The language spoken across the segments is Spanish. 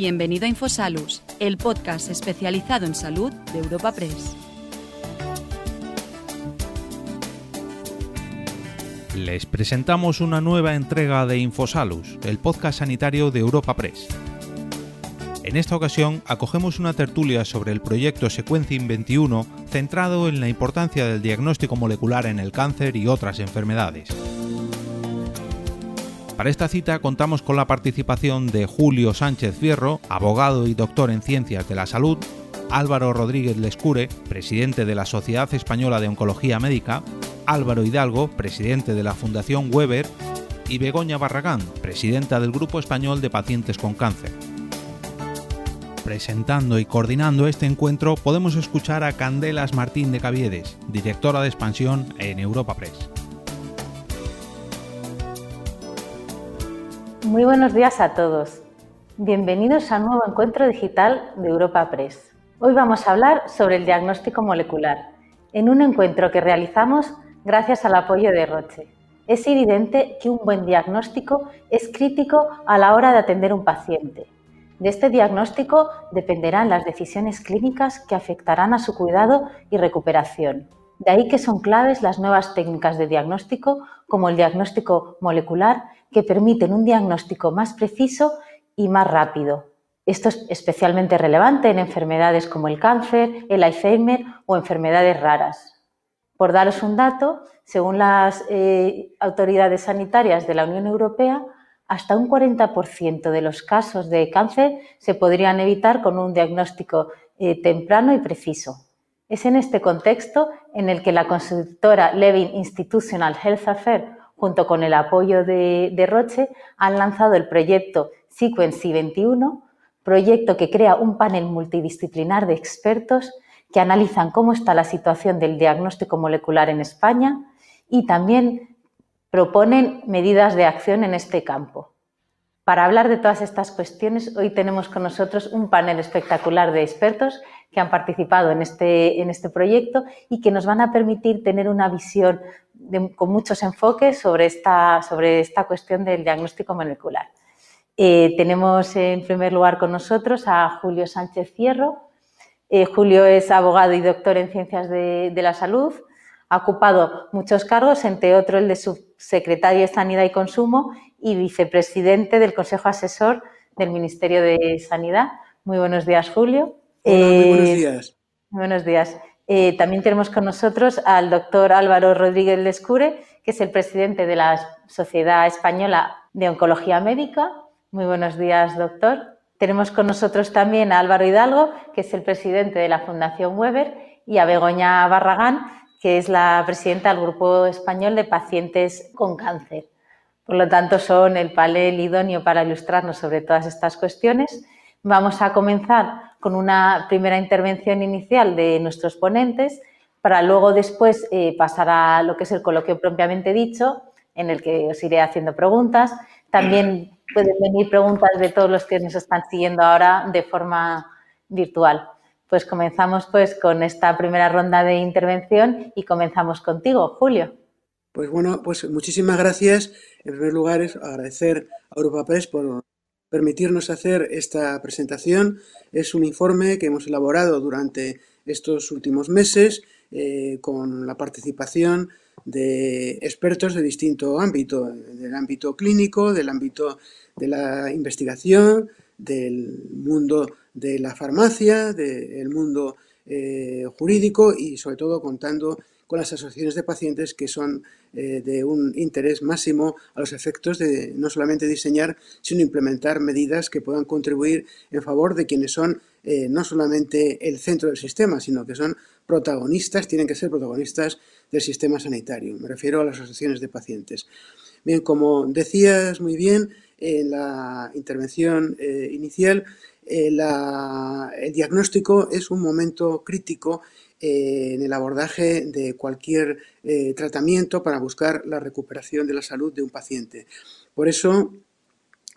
Bienvenido a Infosalus, el podcast especializado en salud de Europa Press. Les presentamos una nueva entrega de Infosalus, el podcast sanitario de Europa Press. En esta ocasión acogemos una tertulia sobre el proyecto Sequencing 21 centrado en la importancia del diagnóstico molecular en el cáncer y otras enfermedades. Para esta cita contamos con la participación de Julio Sánchez Fierro, abogado y doctor en Ciencias de la Salud, Álvaro Rodríguez Lescure, presidente de la Sociedad Española de Oncología Médica, Álvaro Hidalgo, presidente de la Fundación Weber, y Begoña Barragán, presidenta del Grupo Español de Pacientes con Cáncer. Presentando y coordinando este encuentro podemos escuchar a Candelas Martín de Caviedes, directora de expansión en Europa Press. Muy buenos días a todos. Bienvenidos a un nuevo encuentro digital de Europa Press. Hoy vamos a hablar sobre el diagnóstico molecular, en un encuentro que realizamos gracias al apoyo de Roche. Es evidente que un buen diagnóstico es crítico a la hora de atender un paciente. De este diagnóstico dependerán las decisiones clínicas que afectarán a su cuidado y recuperación. De ahí que son claves las nuevas técnicas de diagnóstico, como el diagnóstico molecular, que permiten un diagnóstico más preciso y más rápido. Esto es especialmente relevante en enfermedades como el cáncer, el Alzheimer o enfermedades raras. Por daros un dato, según las eh, autoridades sanitarias de la Unión Europea, hasta un 40% de los casos de cáncer se podrían evitar con un diagnóstico eh, temprano y preciso. Es en este contexto en el que la consultora Levin Institutional Health Affairs, junto con el apoyo de, Roche, han lanzado el proyecto Sequency 21, proyecto que crea un panel multidisciplinar de expertos que analizan cómo está la situación del diagnóstico molecular en España y también proponen medidas de acción en este campo. Para hablar de todas estas cuestiones, hoy tenemos con nosotros un panel espectacular de expertos que han participado en este, en este proyecto y que nos van a permitir tener una visión con muchos enfoques sobre esta, sobre esta cuestión del diagnóstico molecular. Eh, tenemos en primer lugar con nosotros a Julio Sánchez Fierro. Eh, Julio es abogado y doctor en ciencias de, de la salud. Ha ocupado muchos cargos, entre otros el de subsecretario de Sanidad y Consumo y vicepresidente del Consejo Asesor del Ministerio de Sanidad. Muy buenos días, Julio. muy buenos eh, días. buenos días. Eh, también tenemos con nosotros al doctor Álvaro Rodríguez Lescure, que es el presidente de la Sociedad Española de Oncología Médica. Muy buenos días, doctor. Tenemos con nosotros también a Álvaro Hidalgo, que es el presidente de la Fundación Weber, y a Begoña Barragán, que es la presidenta del Grupo Español de Pacientes con Cáncer. Por lo tanto, son el panel idóneo para ilustrarnos sobre todas estas cuestiones. Vamos a comenzar con una primera intervención inicial de nuestros ponentes para luego después eh, pasar a lo que es el coloquio propiamente dicho, en el que os iré haciendo preguntas. También pueden venir preguntas de todos los que nos están siguiendo ahora de forma virtual. Pues comenzamos pues con esta primera ronda de intervención y comenzamos contigo, Julio. Pues bueno, pues muchísimas gracias. En primer lugar, es agradecer a Europa Press por permitirnos hacer esta presentación. Es un informe que hemos elaborado durante estos últimos meses eh, con la participación de expertos de distinto ámbito, del ámbito clínico, del ámbito de la investigación, del mundo de la farmacia, del mundo eh, jurídico y sobre todo contando con las asociaciones de pacientes que son eh, de un interés máximo a los efectos de no solamente diseñar, sino implementar medidas que puedan contribuir en favor de quienes son eh, no solamente el centro del sistema, sino que son protagonistas, tienen que ser protagonistas del sistema sanitario. Me refiero a las asociaciones de pacientes. Bien, como decías muy bien en la intervención eh, inicial, el diagnóstico es un momento crítico eh, en el abordaje de cualquier eh, tratamiento para buscar la recuperación de la salud de un paciente. Por eso,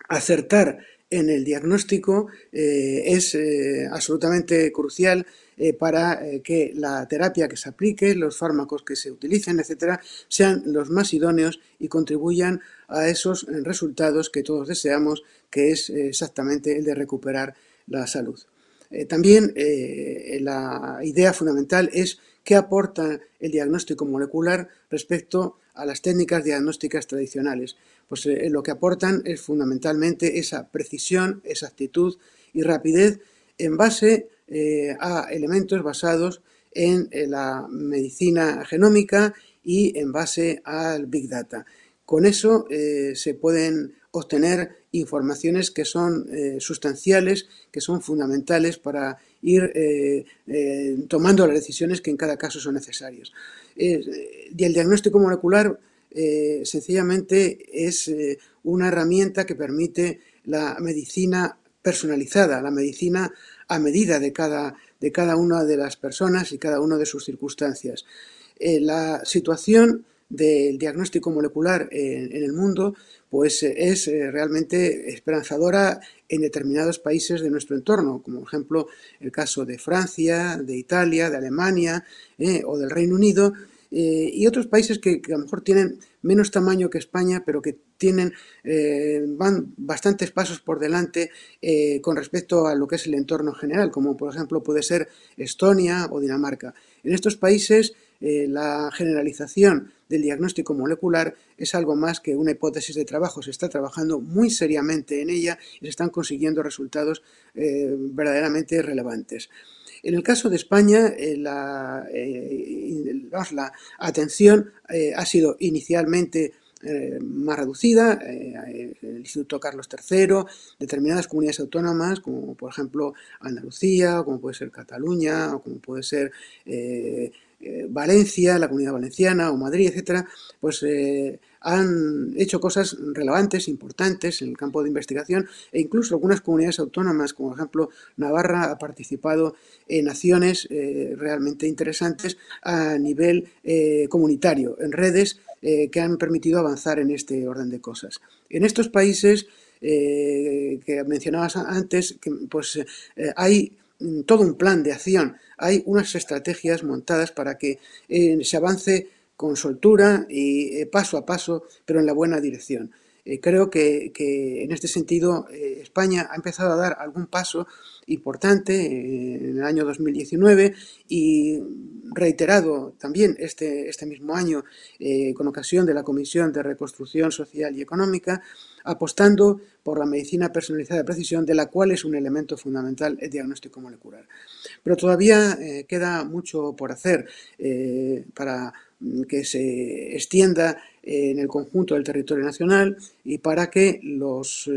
acertar en el diagnóstico es absolutamente crucial para que la terapia que se aplique, los fármacos que se utilicen, etcétera, sean los más idóneos y contribuyan a esos resultados que todos deseamos, que es exactamente el de recuperar la salud. Eh, también eh, la idea fundamental es qué aporta el diagnóstico molecular respecto a las técnicas diagnósticas tradicionales. Pues eh, lo que aportan es fundamentalmente esa precisión, exactitud y rapidez en base a elementos basados en la medicina genómica y en base al Big Data. Con eso se pueden obtener informaciones que son eh, sustanciales, que son fundamentales para ir eh, eh, tomando las decisiones que en cada caso son necesarias. y el diagnóstico molecular sencillamente es una herramienta que permite la medicina personalizada, la medicina a medida de cada, de cada una de las personas y cada una de sus circunstancias. la situación del diagnóstico molecular en, el mundo, pues eh, es eh, realmente esperanzadora en determinados países de nuestro entorno, como por ejemplo el caso de Francia, de Italia, de Alemania eh, o del Reino Unido, y otros países que, a lo mejor tienen menos tamaño que España, pero que tienen, van bastantes pasos por delante con respecto a lo que es el entorno general, como por ejemplo puede ser Estonia o Dinamarca. En estos países eh, la generalización del diagnóstico molecular es algo más que una hipótesis de trabajo. Se está trabajando muy seriamente en ella y se están consiguiendo resultados eh, verdaderamente relevantes. En el caso de España, eh, la, atención ha sido inicialmente más reducida, el Instituto Carlos III, determinadas comunidades autónomas, como por ejemplo Andalucía, como puede ser Cataluña, o como puede ser eh, Valencia, la Comunidad Valenciana o Madrid, etcétera, pues eh, han hecho cosas relevantes, importantes en el campo de investigación e incluso algunas comunidades autónomas, como por ejemplo Navarra, ha participado en acciones eh, realmente interesantes a nivel comunitario, en redes que han permitido avanzar en este orden de cosas. En estos países que mencionabas antes, pues hay todo un plan de acción, hay unas estrategias montadas para que eh, se avance con soltura y eh, paso a paso, pero en la buena dirección. Eh, creo que, en este sentido España ha empezado a dar algún paso importante en el año 2019 y reiterado también este, este mismo año con ocasión de la Comisión de Reconstrucción Social y Económica apostando por la medicina personalizada de precisión, de la cual es un elemento fundamental el diagnóstico molecular. Pero todavía eh, queda mucho por hacer eh, para que se extienda en el conjunto del territorio nacional y para que los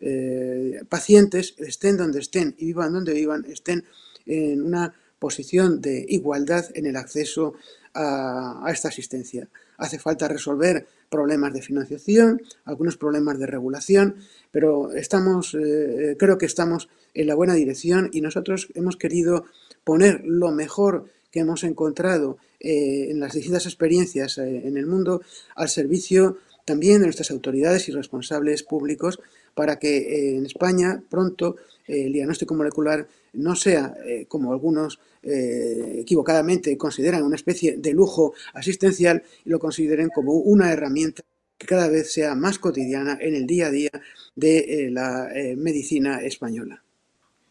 eh, pacientes estén donde estén y vivan donde vivan, estén en una posición de igualdad en el acceso a esta asistencia. Hace falta resolver problemas de financiación, algunos problemas de regulación, pero estamos, eh, creo que estamos en la buena dirección y nosotros hemos querido poner lo mejor que hemos encontrado eh, en las distintas experiencias eh, en el mundo al servicio también de nuestras autoridades y responsables públicos para que en España pronto el diagnóstico molecular no sea, como algunos equivocadamente consideran, una especie de lujo asistencial y lo consideren como una herramienta que cada vez sea más cotidiana en el día a día de eh, la eh, medicina española.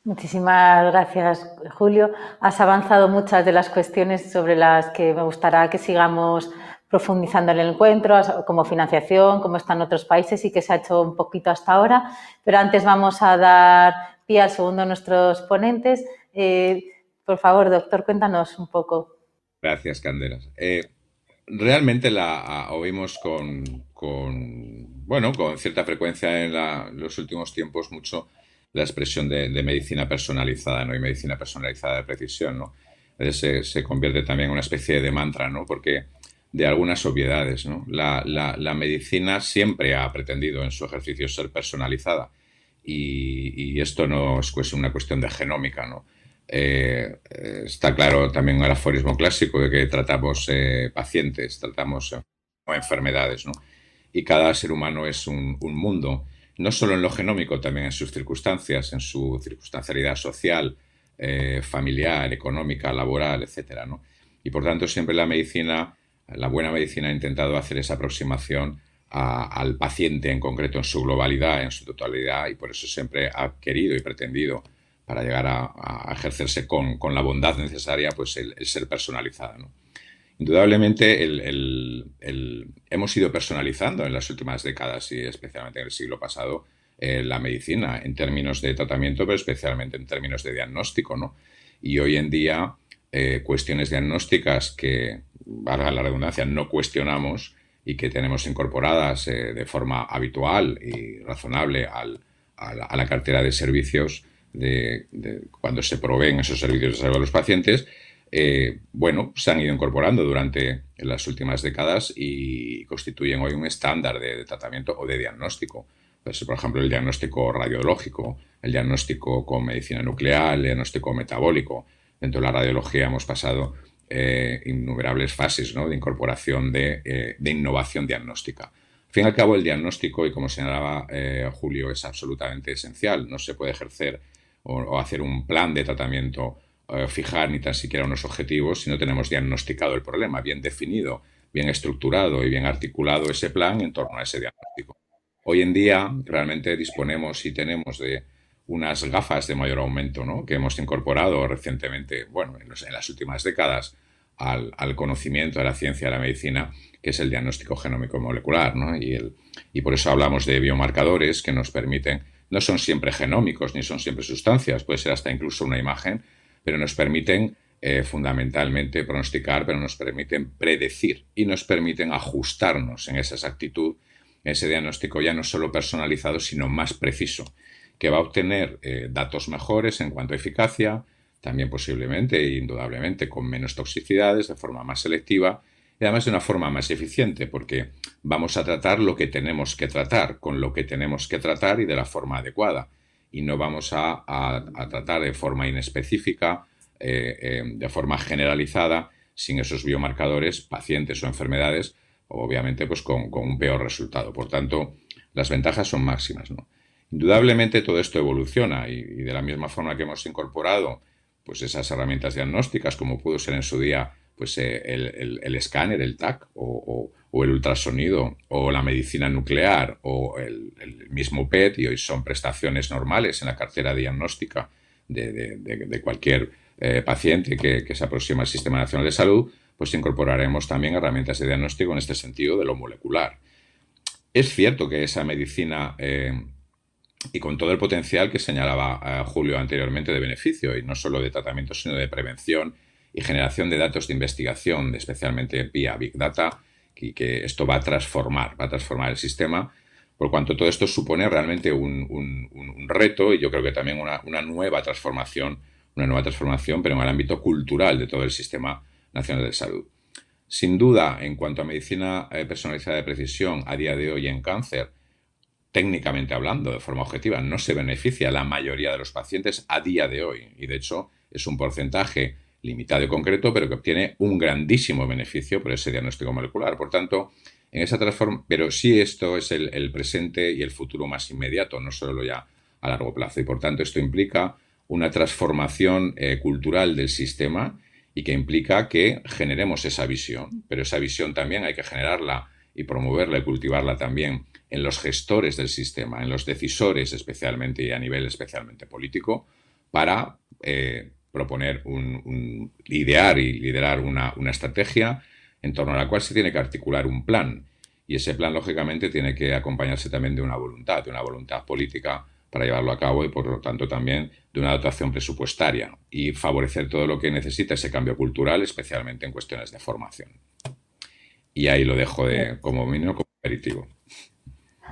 Muchísimas gracias, Julio. Has avanzado muchas de las cuestiones sobre las que me gustaría que sigamos profundizando en el encuentro, como financiación, cómo están otros países y que se ha hecho un poquito hasta ahora. Pero antes vamos a dar pie al segundo de nuestros ponentes. Eh, por favor, doctor, cuéntanos un poco. Gracias, Candelas realmente la oímos con, con, bueno, con cierta frecuencia en los últimos tiempos mucho la expresión de, medicina personalizada, ¿no? Y medicina personalizada de precisión, ¿no? Se, se, convierte también en una especie de mantra, ¿no? Porque de algunas obviedades, ¿no? La, la, medicina siempre ha pretendido en su ejercicio ser personalizada y, esto no es pues, una cuestión de genómica, ¿no? Eh, está claro también el aforismo clásico de que tratamos eh, pacientes, tratamos enfermedades, ¿no? Y cada ser humano es un, mundo no solo en lo genómico, también en sus circunstancias, en su circunstancialidad social, eh, familiar, económica, laboral, etcétera, ¿no? Y por tanto, siempre la medicina, la buena medicina ha intentado hacer esa aproximación al paciente en concreto, en su globalidad, en su totalidad, y por eso siempre ha querido y pretendido, para llegar a, ejercerse con, la bondad necesaria, pues el, ser personalizada, ¿no? Indudablemente hemos ido personalizando en las últimas décadas y especialmente en el siglo pasado eh, la medicina en términos de tratamiento, pero especialmente en términos de diagnóstico, ¿no? Y hoy en día eh, cuestiones diagnósticas que, valga la redundancia, no cuestionamos y que tenemos incorporadas eh, de forma habitual y razonable a, la, cartera de servicios de, cuando se proveen esos servicios de salud a los pacientes, eh, bueno, se han ido incorporando durante las últimas décadas y constituyen hoy un estándar de, tratamiento o de diagnóstico. Pues, por ejemplo, el diagnóstico radiológico, el diagnóstico con medicina nuclear, el diagnóstico metabólico. Dentro de la radiología hemos pasado eh, innumerables fases de incorporación eh, de, innovación diagnóstica. Al fin y al cabo, el diagnóstico, y como señalaba Julio, es absolutamente esencial. No se puede ejercer o hacer un plan de tratamiento eh, fijar ni tan siquiera unos objetivos si no tenemos diagnosticado el problema, bien definido, bien estructurado y bien articulado ese plan en torno a ese diagnóstico. Hoy en día realmente disponemos y tenemos de unas gafas de mayor aumento ¿no? que hemos incorporado recientemente, bueno, en, las últimas décadas, al, conocimiento de la ciencia de la medicina, que es el diagnóstico genómico molecular. ¿no? Y, el, y por eso hablamos de biomarcadores que nos permiten, no son siempre genómicos ni son siempre sustancias, puede ser hasta incluso una imagen, pero nos permiten eh, fundamentalmente pronosticar, pero nos permiten predecir y nos permiten ajustarnos en esa exactitud, ese diagnóstico ya no solo personalizado, sino más preciso, que va a obtener eh, datos mejores en cuanto a eficacia, también posiblemente e indudablemente con menos toxicidades, de forma más selectiva y además de una forma más eficiente, porque vamos a tratar lo que tenemos que tratar, con lo que tenemos que tratar y de la forma adecuada y no vamos a, tratar de forma inespecífica, eh, eh, de forma generalizada, sin esos biomarcadores, pacientes o enfermedades, obviamente pues con, un peor resultado. Por tanto, las ventajas son máximas. Indudablemente todo esto evoluciona y, de la misma forma que hemos incorporado pues esas herramientas diagnósticas, como pudo ser en su día pues eh, el, escáner, el TAC o, el ultrasonido o la medicina nuclear o el, mismo PET y hoy son prestaciones normales en la cartera diagnóstica de, cualquier eh, paciente que, se aproxima al Sistema Nacional de Salud, pues incorporaremos también herramientas de diagnóstico en este sentido de lo molecular. Es cierto que esa medicina eh, y con todo el potencial que señalaba Julio anteriormente de beneficio, y no solo de tratamiento, sino de prevención y generación de datos de investigación, especialmente vía Big Data, y que esto va a transformar, va a transformar el sistema, por cuanto todo esto supone realmente un, reto y yo creo que también una, nueva transformación, una nueva transformación, pero en el ámbito cultural de todo el sistema nacional de salud. Sin duda, en cuanto a medicina eh, personalizada de precisión, a día de hoy en cáncer, técnicamente hablando, de forma objetiva, no se beneficia la mayoría de los pacientes a día de hoy. Y de hecho, es un porcentaje limitado y concreto, pero que obtiene un grandísimo beneficio por ese diagnóstico molecular. Por tanto, en esa transformación, pero sí esto es el, presente y el futuro más inmediato, no solo ya a largo plazo. Y por tanto, esto implica una transformación eh, cultural del sistema y que implica que generemos esa visión, pero esa visión también hay que generarla y promoverla y cultivarla también en los gestores del sistema, en los decisores especialmente y a nivel especialmente político, para eh, proponer un, idear y liderar una, estrategia en torno a la cual se tiene que articular un plan. Y ese plan, lógicamente, tiene que acompañarse también de una voluntad, de una voluntad política para llevarlo a cabo y, por lo tanto, también de una dotación presupuestaria y favorecer todo lo que necesita ese cambio cultural, especialmente en cuestiones de formación. Y ahí lo dejo de, como mínimo como aperitivo.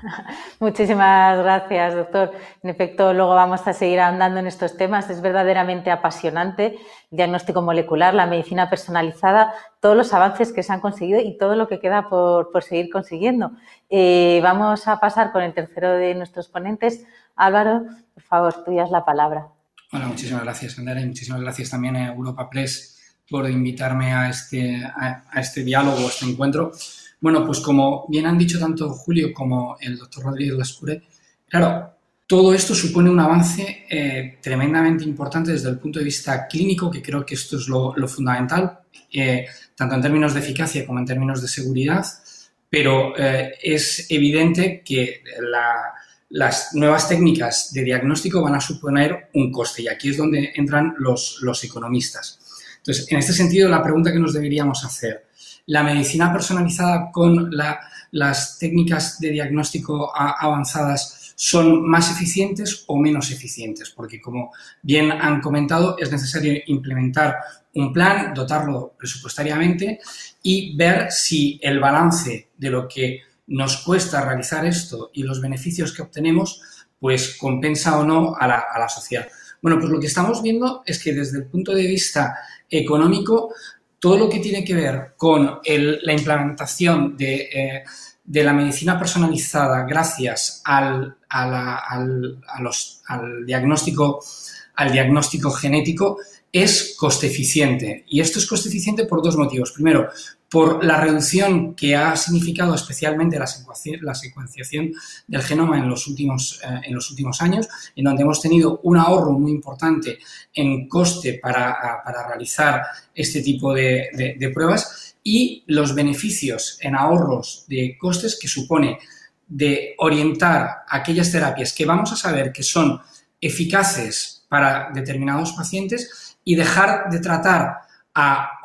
Muchísimas gracias, doctor. En efecto, luego vamos a seguir andando en estos temas. Es verdaderamente apasionante el diagnóstico molecular, la medicina personalizada, todos los avances que se han conseguido y todo lo que queda por, seguir consiguiendo. Eh, vamos a pasar con el tercero de nuestros ponentes. Álvaro, por favor, tuya es la palabra. Bueno, muchísimas gracias, Andrea, y muchísimas gracias también a Europa Press por invitarme a este, a, a este diálogo, a este encuentro. Bueno, pues como bien han dicho tanto Julio como el doctor Rodríguez Lascure, Claro, todo esto supone un avance eh, tremendamente importante desde el punto de vista clínico, que creo que esto es lo, fundamental, eh, tanto en términos de eficacia como en términos de seguridad, pero eh, es evidente que las nuevas técnicas de diagnóstico van a suponer un coste y aquí es donde entran los, los economistas. Entonces, en este sentido, la pregunta que nos deberíamos hacer, ¿la medicina personalizada con las técnicas de diagnóstico avanzadas son más eficientes o menos eficientes? Porque, como bien han comentado, es necesario implementar un plan, dotarlo presupuestariamente y ver si el balance de lo que nos cuesta realizar esto y los beneficios que obtenemos, pues compensa o no a la, sociedad. Bueno, pues lo que estamos viendo es que desde el punto de vista económico, todo lo que tiene que ver con la implementación eh, de, la medicina personalizada gracias al, diagnóstico, al diagnóstico genético es coste eficiente. Y esto es coste eficiente por dos motivos. Primero, por la reducción que ha significado especialmente la, secuenciación del genoma en los, últimos, eh, en los últimos años, en donde hemos tenido un ahorro muy importante en coste para, realizar este tipo de, pruebas y los beneficios en ahorros de costes que supone de orientar aquellas terapias que vamos a saber que son eficaces para determinados pacientes y dejar de tratar a,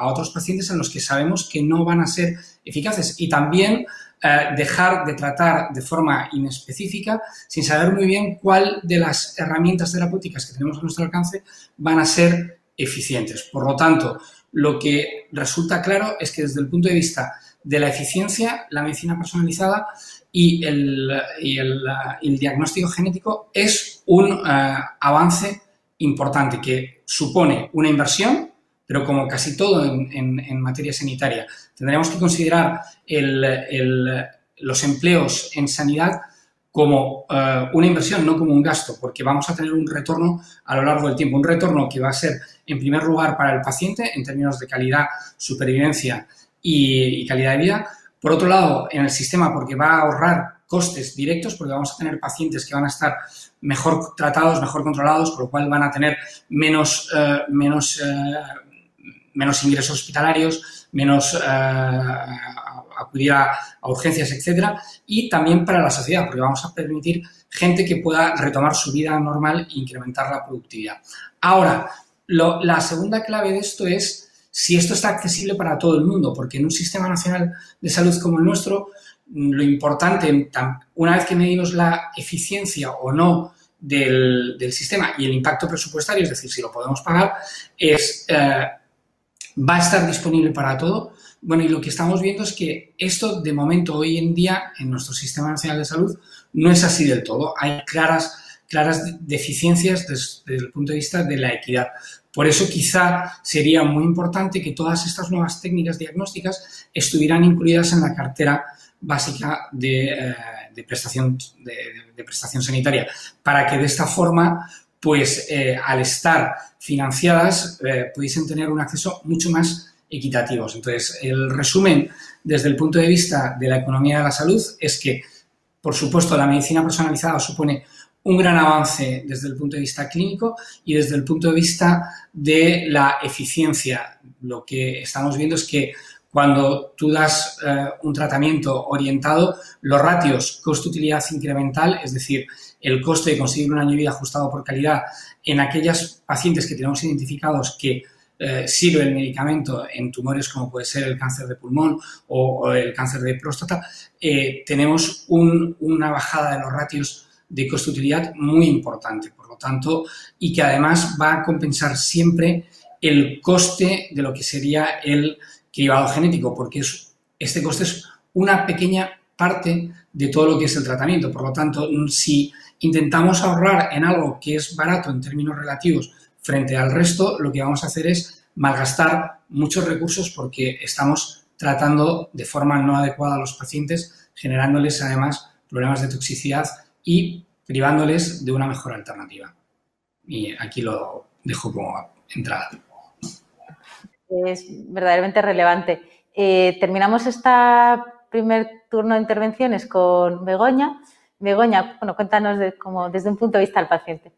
otros pacientes en los que sabemos que no van a ser eficaces y también eh, dejar de tratar de forma inespecífica sin saber muy bien cuál de las herramientas terapéuticas que tenemos a nuestro alcance van a ser eficientes. Por lo tanto, lo que resulta claro es que desde el punto de vista de la eficiencia, la medicina personalizada y el, diagnóstico genético es un eh, avance importante que supone una inversión, pero como casi todo en, materia sanitaria, tendríamos que considerar los empleos en sanidad como eh, una inversión, no como un gasto, porque vamos a tener un retorno a lo largo del tiempo, un retorno que va a ser, en primer lugar, para el paciente en términos de calidad, supervivencia y calidad de vida. Por otro lado, en el sistema, porque va a ahorrar costes directos, porque vamos a tener pacientes que van a estar mejor tratados, mejor controlados, con lo cual van a tener menos, eh, menos, eh, menos ingresos hospitalarios, menos eh, acudir a, urgencias, etcétera, y también para la sociedad, porque vamos a permitir gente que pueda retomar su vida normal e incrementar la productividad. Ahora, la segunda clave de esto es si esto está accesible para todo el mundo, porque en un sistema nacional de salud como el nuestro, lo importante, una vez que medimos la eficiencia o no del, sistema y el impacto presupuestario, es decir, si lo podemos pagar, es, eh, va a estar disponible para todo. Bueno, y lo que estamos viendo es que esto, de momento, hoy en día, en nuestro Sistema Nacional de Salud, no es así del todo. Hay claras, claras deficiencias desde el punto de vista de la equidad. Por eso quizá sería muy importante que todas estas nuevas técnicas diagnósticas estuvieran incluidas en la cartera básica de, eh, prestación, de, prestación sanitaria, para que de esta forma, pues eh, al estar financiadas, eh, pudiesen tener un acceso mucho más equitativo. Entonces, el resumen desde el punto de vista de la economía de la salud es que, por supuesto, la medicina personalizada supone un gran avance desde el punto de vista clínico y desde el punto de vista de la eficiencia. Lo que estamos viendo es que cuando tú das eh, un tratamiento orientado, los ratios costo-utilidad incremental, es decir, el coste de conseguir un año de vida ajustado por calidad en aquellos pacientes que tenemos identificados que eh, sirve el medicamento en tumores como puede ser el cáncer de pulmón o, el cáncer de próstata, eh, tenemos una bajada de los ratios de costo-utilidad muy importante, por lo tanto, y que además va a compensar siempre el coste de lo que sería el cribado genético, porque es, este coste es una pequeña parte de todo lo que es el tratamiento. Por lo tanto, si intentamos ahorrar en algo que es barato en términos relativos frente al resto, lo que vamos a hacer es malgastar muchos recursos porque estamos tratando de forma no adecuada a los pacientes, generándoles además problemas de toxicidad y privándoles de una mejor alternativa. Y aquí lo dejo como entrada es verdaderamente relevante. Eh, terminamos este primer turno de intervenciones con Begoña Begoña, bueno, cuéntanos como desde un punto de vista del paciente.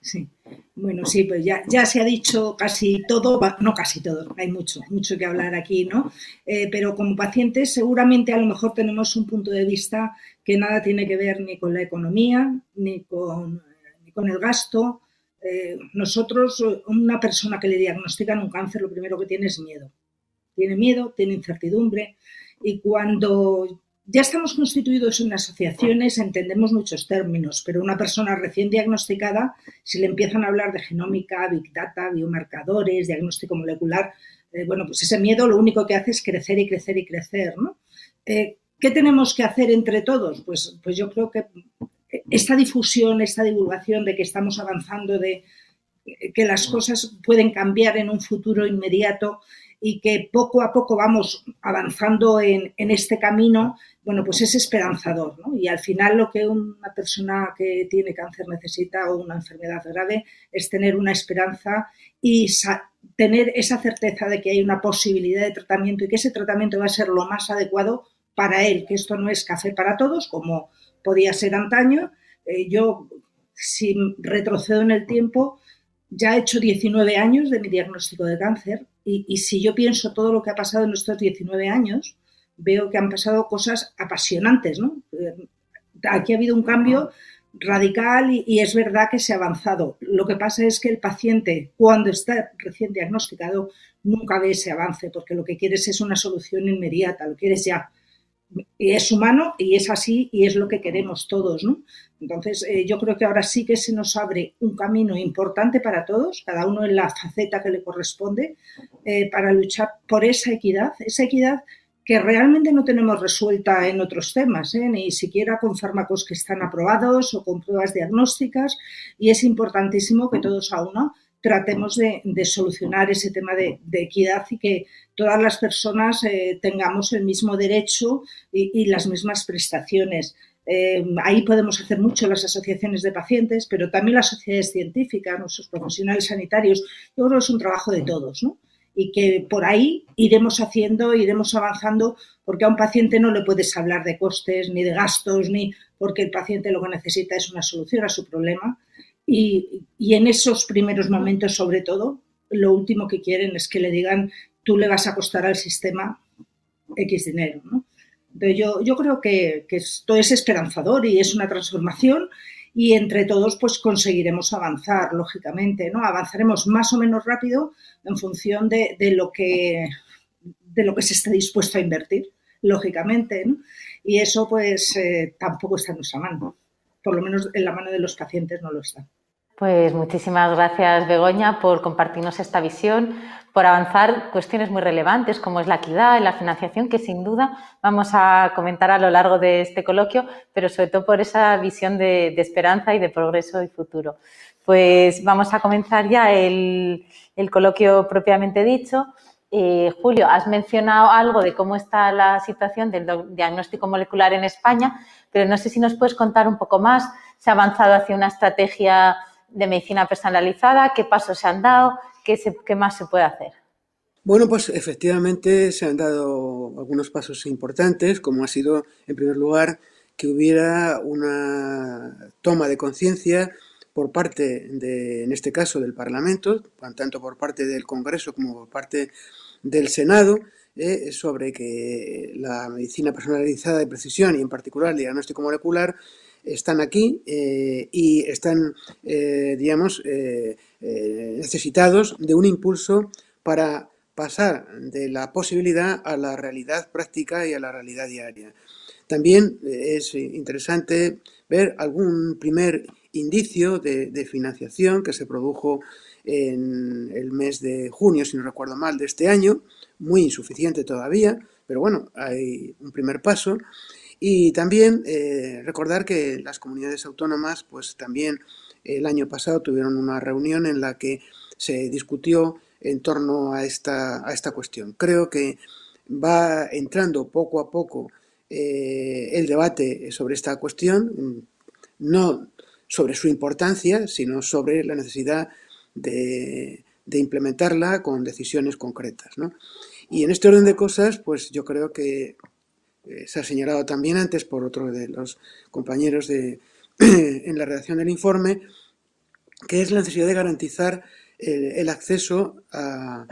Sí, bueno, sí, pues ya, ya se ha dicho casi todo, no casi todo, hay mucho, mucho que hablar aquí, ¿no? Eh, pero como pacientes seguramente a lo mejor tenemos un punto de vista que nada tiene que ver ni con la economía, ni con, ni con el gasto. Eh, nosotros, una persona que le diagnostican un cáncer, lo primero que tiene es miedo. Tiene miedo, tiene incertidumbre y cuando ya estamos constituidos en asociaciones, entendemos muchos términos, pero una persona recién diagnosticada, si le empiezan a hablar de genómica, big data, biomarcadores, diagnóstico molecular, eh, bueno, pues ese miedo lo único que hace es crecer y crecer y crecer, ¿no? Eh, ¿Qué tenemos que hacer entre todos? Pues, pues yo creo que esta difusión, esta divulgación de que estamos avanzando, de que las cosas pueden cambiar en un futuro inmediato, y que poco a poco vamos avanzando en, este camino, bueno, pues es esperanzador, ¿no? Y al final lo que una persona que tiene cáncer necesita o una enfermedad grave es tener una esperanza y tener esa certeza de que hay una posibilidad de tratamiento y que ese tratamiento va a ser lo más adecuado para él, que esto no es café para todos, como podía ser antaño. Eh, yo, si retrocedo en el tiempo, ya he hecho 19 años de mi diagnóstico de cáncer y, si yo pienso todo lo que ha pasado en estos 19 años, veo que han pasado cosas apasionantes, ¿no? Eh, aquí ha habido un cambio radical y, es verdad que se ha avanzado. Lo que pasa es que el paciente, cuando está recién diagnosticado, nunca ve ese avance, porque lo que quieres es una solución inmediata, lo quieres ya. Es humano y es así y es lo que queremos todos, ¿no? Entonces, eh, yo creo que ahora sí que se nos abre un camino importante para todos, cada uno en la faceta que le corresponde, eh, para luchar por esa equidad, esa equidad que realmente no tenemos resuelta en otros temas, ¿eh? ni siquiera con fármacos que están aprobados o con pruebas diagnósticas, y es importantísimo que todos a uno tratemos de, solucionar ese tema de, equidad y que todas las personas tengamos el mismo derecho y las mismas prestaciones. Eh, ahí podemos hacer mucho las asociaciones de pacientes, pero también las sociedades científicas, nuestros profesionales sanitarios. Yo creo que es un trabajo de todos, ¿no? Y que por ahí iremos haciendo, iremos avanzando, porque a un paciente no le puedes hablar de costes ni de gastos, ni porque el paciente lo que necesita es una solución a su problema. Y, y en esos primeros momentos, sobre todo, lo último que quieren es que le digan, tú le vas a costar al sistema X dinero, ¿no? yo, creo que, esto es esperanzador y es una transformación y entre todos pues conseguiremos avanzar, lógicamente, ¿no? Avanzaremos más o menos rápido en función de, lo, que, se esté dispuesto a invertir, lógicamente, Y eso pues eh, tampoco está en nuestra mano, por lo menos en la mano de los pacientes no lo está. Pues muchísimas gracias, Begoña, por compartirnos esta visión, por avanzar cuestiones muy relevantes como es la equidad y la financiación, que sin duda vamos a comentar a lo largo de este coloquio, pero sobre todo por esa visión de, esperanza y de progreso y futuro. Pues vamos a comenzar ya el, coloquio propiamente dicho. Eh, Julio, has mencionado algo de cómo está la situación del diagnóstico molecular en España, pero no sé si nos puedes contar un poco más. ¿Se ha avanzado hacia una estrategia de medicina personalizada? ¿Qué pasos se han dado? ¿Qué, más se puede hacer? Bueno, pues efectivamente se han dado algunos pasos importantes, como ha sido, en primer lugar, que hubiera una toma de conciencia por parte de, en este caso, del Parlamento, tanto por parte del Congreso como por parte del Senado, eh, sobre que la medicina personalizada de precisión y en particular el diagnóstico molecular están aquí eh, y están, eh, digamos, eh, necesitados de un impulso para pasar de la posibilidad a la realidad práctica y a la realidad diaria. También es interesante ver algún primer indicio de, de, financiación que se produjo en el mes de junio, si no recuerdo mal, de este año, muy insuficiente todavía, pero bueno, hay un primer paso. Y también eh, recordar que las comunidades autónomas, pues también el año pasado tuvieron una reunión en la que se discutió en torno a esta, a esta cuestión. Creo que va entrando poco a poco eh, el debate sobre esta cuestión, no sobre su importancia, sino sobre la necesidad de, de implementarla con decisiones concretas. ¿no? Y en este orden de cosas, pues yo creo que eh, se ha señalado también antes por otro de los compañeros de, en la redacción del informe, que es la necesidad de garantizar el, acceso a,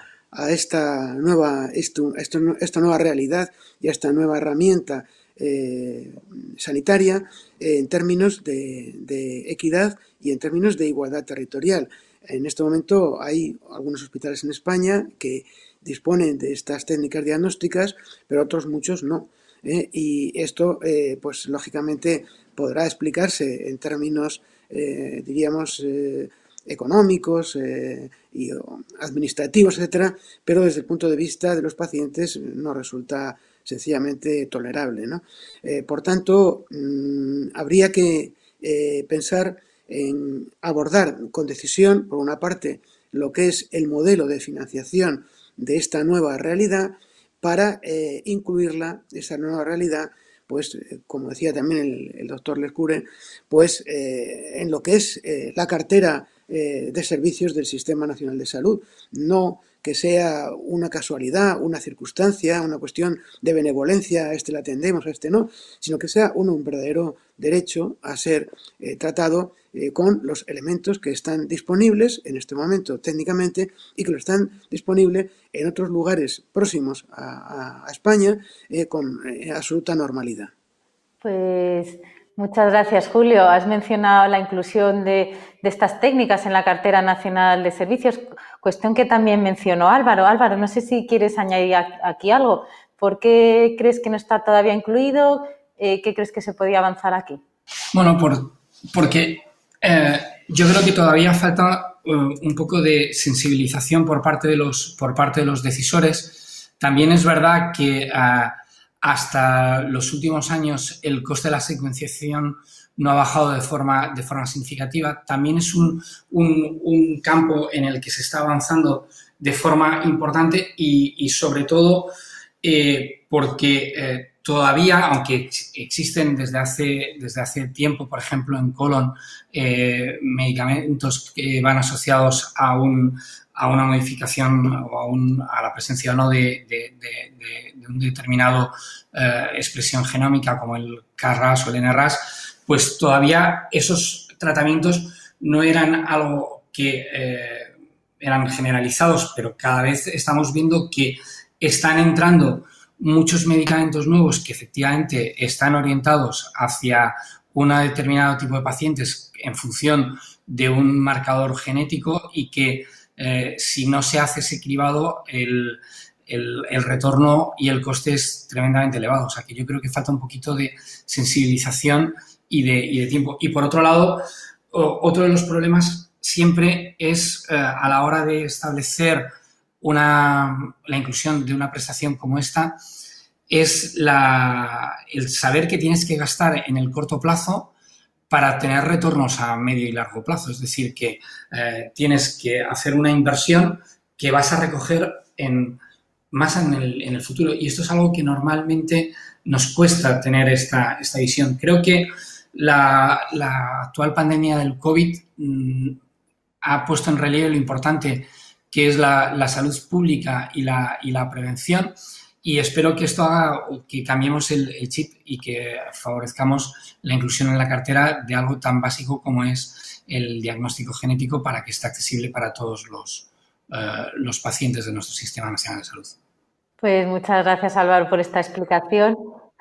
esta nueva, esta nueva realidad y a esta nueva herramienta eh, sanitaria en términos de, equidad y en términos de igualdad territorial. En este momento hay algunos hospitales en España que disponen de estas técnicas diagnósticas, pero otros muchos no. ¿Eh? Y esto, eh, pues lógicamente, podrá explicarse en términos, diríamos, económicos y administrativos, etcétera, pero desde el punto de vista de los pacientes no resulta sencillamente tolerable. Eh, por tanto, mm, habría que eh, pensar en abordar con decisión, por una parte, lo que es el modelo de financiación de esta nueva realidad para eh, incluirla, esa nueva realidad, pues, como decía también el, doctor Lecure, pues en lo que es la cartera de servicios del Sistema Nacional de Salud, no que sea una casualidad, una circunstancia, una cuestión de benevolencia, a este le atendemos, a este no, sino que sea un verdadero derecho a ser eh, tratado eh, con los elementos que están disponibles en este momento técnicamente y que lo están disponibles en otros lugares próximos a, España eh, con absoluta normalidad. Pues Muchas gracias, Julio. Has mencionado la inclusión de, estas técnicas en la cartera nacional de servicios, cuestión que también mencionó Álvaro. Álvaro, no sé si quieres añadir aquí algo. ¿Por qué crees que no está todavía incluido? Eh, ¿Qué crees que se podía avanzar aquí? Bueno, porque eh, yo creo que todavía falta eh, un poco de sensibilización por parte de los, por parte de los decisores. También es verdad que hasta los últimos años el coste de la secuenciación no ha bajado de forma, de forma significativa. También es un, campo en el que se está avanzando de forma importante y, sobre todo eh, porque eh, todavía, aunque existen desde hace, desde hace tiempo, por ejemplo, en colon, eh, medicamentos que van asociados a un, a una modificación o a, la presencia o no de, un determinado expresión genómica como el KRAS o el NRAS, pues todavía esos tratamientos no eran algo que eh, eran generalizados, pero cada vez estamos viendo que están entrando muchos medicamentos nuevos que efectivamente están orientados hacia un determinado tipo de pacientes en función de un marcador genético y que eh, si no se hace ese cribado, el, retorno y el coste es tremendamente elevado. O sea que yo creo que falta un poquito de sensibilización y de, tiempo. Y por otro lado, otro de los problemas siempre es eh, a la hora de establecer una, la inclusión de una prestación como esta, es el saber que tienes que gastar en el corto plazo para tener retornos a medio y largo plazo. Es decir, que eh, tienes que hacer una inversión que vas a recoger en, más en el, futuro. Y esto es algo que normalmente nos cuesta tener esta, esta visión. Creo que la, actual pandemia del COVID mm, ha puesto en relieve lo importante que es la, salud pública y la, y la prevención y espero que esto haga que cambiemos el, chip y que favorezcamos la inclusión en la cartera de algo tan básico como es el diagnóstico genético para que esté accesible para todos los, eh, los pacientes de nuestro Sistema Nacional de Salud. Pues muchas gracias Álvaro por esta explicación.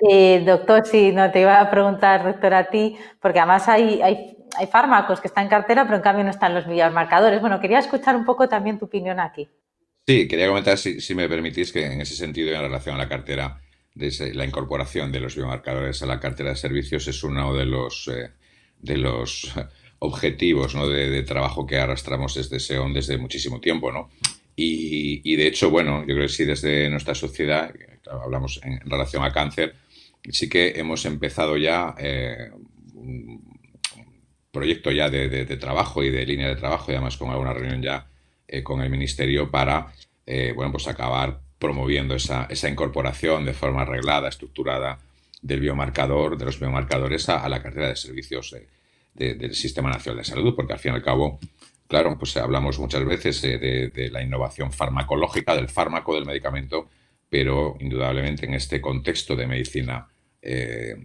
Eh, doctor, si no te iba a preguntar, doctor, a ti, porque además hay, hay, fármacos que están en cartera, pero en cambio no están los biomarcadores. Bueno, quería escuchar un poco también tu opinión aquí. Sí, quería comentar, si, me permitís, que en ese sentido, en relación a la cartera, de la incorporación de los biomarcadores a la cartera de servicios es uno de los, eh, de los objetivos ¿no? de, trabajo que arrastramos desde SEON desde muchísimo tiempo. ¿no? Y, de hecho, bueno, yo creo que sí, desde nuestra sociedad, hablamos en, relación a cáncer, sí que hemos empezado ya eh, un proyecto ya de, de, trabajo y de línea de trabajo, y además con alguna reunión ya eh, con el Ministerio para eh, bueno, pues acabar promoviendo esa, esa, incorporación de forma arreglada, estructurada del biomarcador, de los biomarcadores a, la cartera de servicios del Sistema Nacional de Salud, porque al fin y al cabo, claro, pues hablamos muchas veces de, la innovación farmacológica, del fármaco, del medicamento, pero indudablemente en este contexto de medicina eh,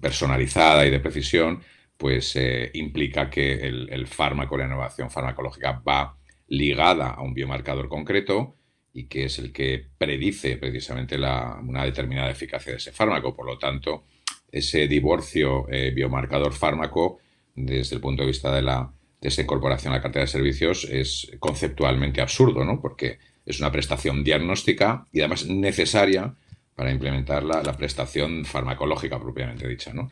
personalizada y de precisión, pues eh, implica que el, fármaco, la innovación farmacológica va ligada a un biomarcador concreto y que es el que predice precisamente una determinada eficacia de ese fármaco. Por lo tanto, ese divorcio eh, biomarcador-fármaco, desde el punto de vista de, la, de esa incorporación a la cartera de servicios, es conceptualmente absurdo, ¿no? Porque es una prestación diagnóstica y además necesaria para implementar la, prestación farmacológica propiamente dicha, ¿no?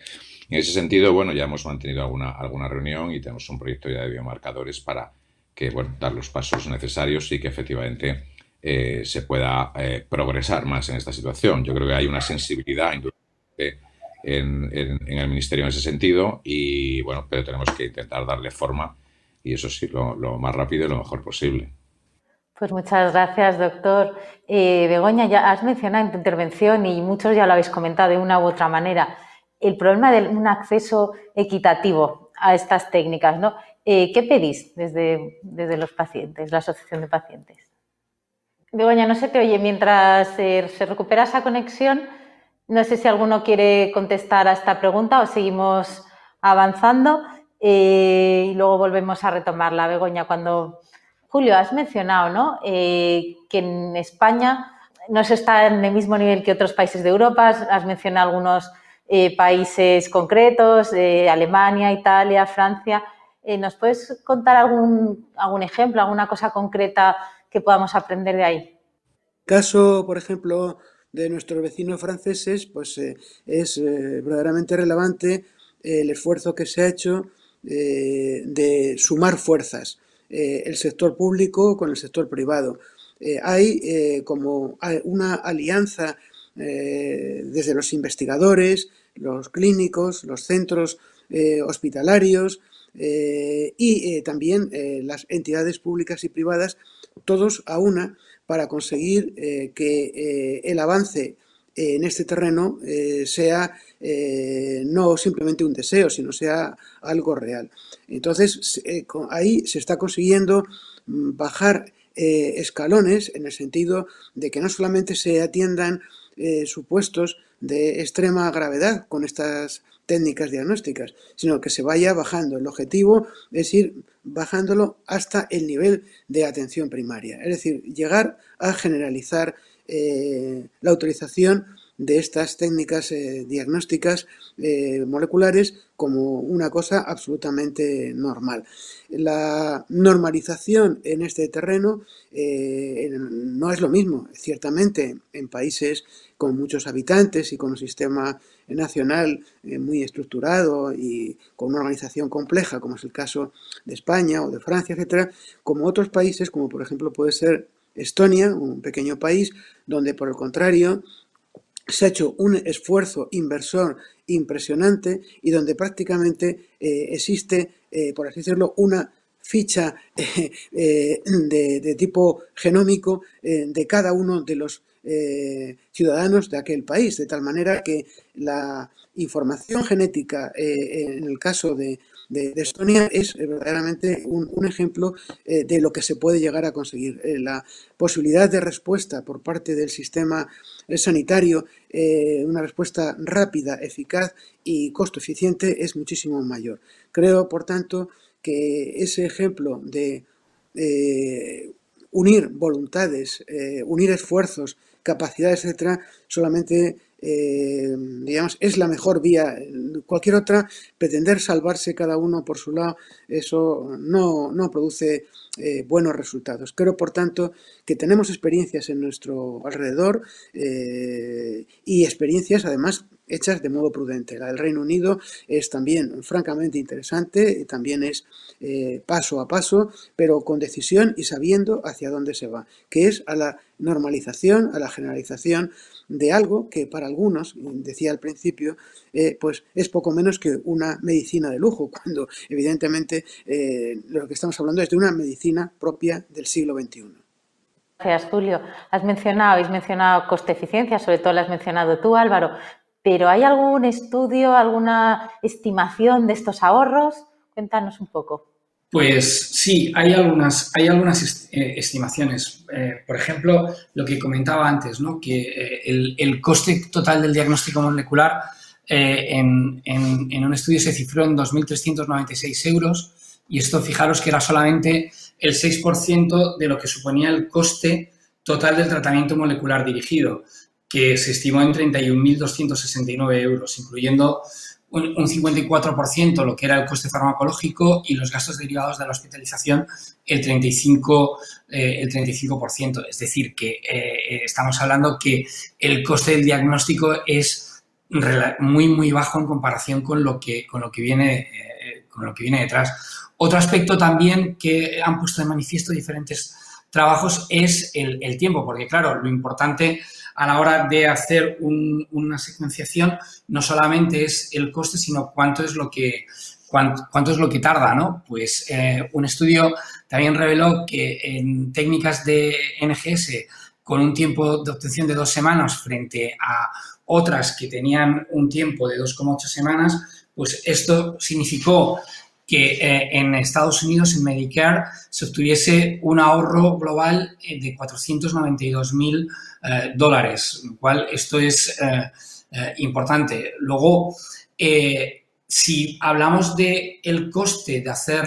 En ese sentido, bueno, ya hemos mantenido alguna, alguna reunión y tenemos un proyecto ya de biomarcadores para que, bueno, dar los pasos necesarios y que efectivamente eh, se pueda eh, progresar más en esta situación. Yo creo que hay una sensibilidad en, en, el Ministerio en ese sentido y, bueno, pero tenemos que intentar darle forma y eso sí, lo, lo más rápido y lo mejor posible. Pues muchas gracias, doctor. Eh, Begoña, ya has mencionado en tu intervención y muchos ya lo habéis comentado de una u otra manera, el problema de un acceso equitativo a estas técnicas, ¿no? Eh, ¿Qué pedís desde, desde, los pacientes, la Asociación de Pacientes? Begoña, no se te oye mientras se recupera esa conexión. No sé si alguno quiere contestar a esta pregunta o seguimos avanzando eh, y luego volvemos a retomarla. Begoña, cuando Julio, has mencionado ¿no? Eh, que en España no se está en el mismo nivel que otros países de Europa. Has mencionado algunos eh, países concretos, eh, Alemania, Italia, Francia. ¿Nos puedes contar algún, algún ejemplo, alguna cosa concreta que podamos aprender de ahí? Caso, por ejemplo, de nuestros vecinos franceses, pues es verdaderamente relevante el esfuerzo que se ha hecho de sumar fuerzas eh, el sector público con el sector privado. Eh, hay eh, como una alianza desde los investigadores, los clínicos, los centros hospitalarios y también las entidades públicas y privadas, todos a una, para conseguir que el avance en este terreno sea no simplemente un deseo, sino sea algo real. Entonces, eh, ahí se está consiguiendo mm, bajar eh, escalones en el sentido de que no solamente se atiendan eh, supuestos de extrema gravedad con estas técnicas diagnósticas, sino que se vaya bajando. El objetivo es ir bajándolo hasta el nivel de atención primaria, es decir, llegar a generalizar la autorización de estas técnicas eh, diagnósticas eh, moleculares como una cosa absolutamente normal. La normalización en este terreno eh, no es lo mismo, ciertamente, en países con muchos habitantes y con un sistema nacional muy estructurado y con una organización compleja, como es el caso de España o de Francia, etcétera, como otros países, como por ejemplo puede ser Estonia, un pequeño país, donde por el contrario se ha hecho un esfuerzo inversor impresionante y donde prácticamente eh, existe, eh, por así decirlo, una ficha eh, de, tipo genómico de cada uno de los ciudadanos de aquel país, de tal manera que la información genética en el caso de, de, Estonia es eh, verdaderamente un, ejemplo eh, de lo que se puede llegar a conseguir. Eh, la posibilidad de respuesta por parte del sistema sanitario, una respuesta rápida, eficaz y costo eficiente es muchísimo mayor. Creo, por tanto, que ese ejemplo de unir voluntades, unir esfuerzos, capacidades, etcétera, solamente eh, digamos, es la mejor vía. Cualquier otra, pretender salvarse cada uno por su lado, eso no, no produce eh, buenos resultados. Creo, por tanto, que tenemos experiencias en nuestro alrededor eh, y experiencias, además, hechas de modo prudente. La del Reino Unido es también francamente interesante, también es paso a paso, pero con decisión y sabiendo hacia dónde se va, que es a la normalización, a la generalización de algo que para algunos, decía al principio, eh, pues es poco menos que una medicina de lujo, cuando evidentemente eh, lo que estamos hablando es de una medicina propia del siglo XXI. Gracias, Julio. Has mencionado, habéis mencionado coste-eficiencia, sobre todo lo has mencionado tú, Álvaro, pero ¿hay algún estudio, alguna estimación de estos ahorros? Cuéntanos un poco. Pues sí, hay algunas, hay algunas eh, estimaciones. Eh, por ejemplo, lo que comentaba antes, ¿no? que eh, el, coste total del diagnóstico molecular en, en, un estudio se cifró en 2.396 euros y esto, fijaros que era solamente el 6% de lo que suponía el coste total del tratamiento molecular dirigido, que se estimó en 31.269 euros, incluyendo un, 54% lo que era el coste farmacológico y los gastos derivados de la hospitalización el 35%. Eh, el 35%. Es decir, que eh, eh, estamos hablando que el coste del diagnóstico es muy, muy bajo en comparación con lo que, con lo que, viene, con lo que viene detrás. Otro aspecto también que han puesto de manifiesto diferentes trabajos es el, el tiempo, porque claro, lo importante a la hora de hacer una secuenciación no solamente es el coste, sino cuánto es lo que, cuánto, es lo que tarda, ¿no? Pues eh, un estudio también reveló que en técnicas de NGS con un tiempo de obtención de dos semanas frente a otras que tenían un tiempo de 2,8 semanas, pues esto significó que eh, en Estados Unidos, en Medicare, se obtuviese un ahorro global eh, de 492.000 eh, dólares, lo cual esto es importante. Luego, si hablamos del el coste de hacer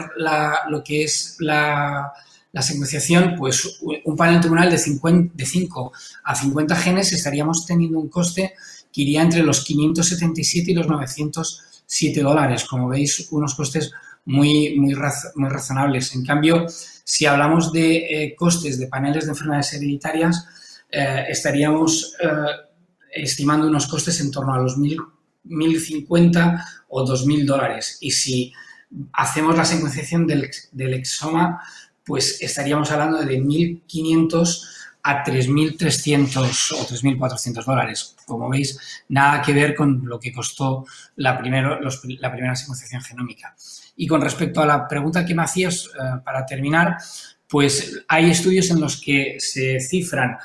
lo que es la, la, secuenciación, pues un panel tumoral de, 50, de 5 a 50 genes estaríamos teniendo un coste que iría entre los 577 y los 907 dólares. Como veis, unos costes muy, muy, razonables. En cambio, si hablamos de eh, costes de paneles de enfermedades hereditarias, eh, estaríamos eh, estimando unos costes en torno a los 1.050 o 2.000 dólares. Y si hacemos la secuenciación del, del exoma, pues estaríamos hablando de 1.500 a 3.300 o 3.400 dólares. Como veis, nada que ver con lo que costó la, primero, la primera secuenciación genómica. Y con respecto a la pregunta que me hacías eh, para terminar, pues hay estudios en los que se cifran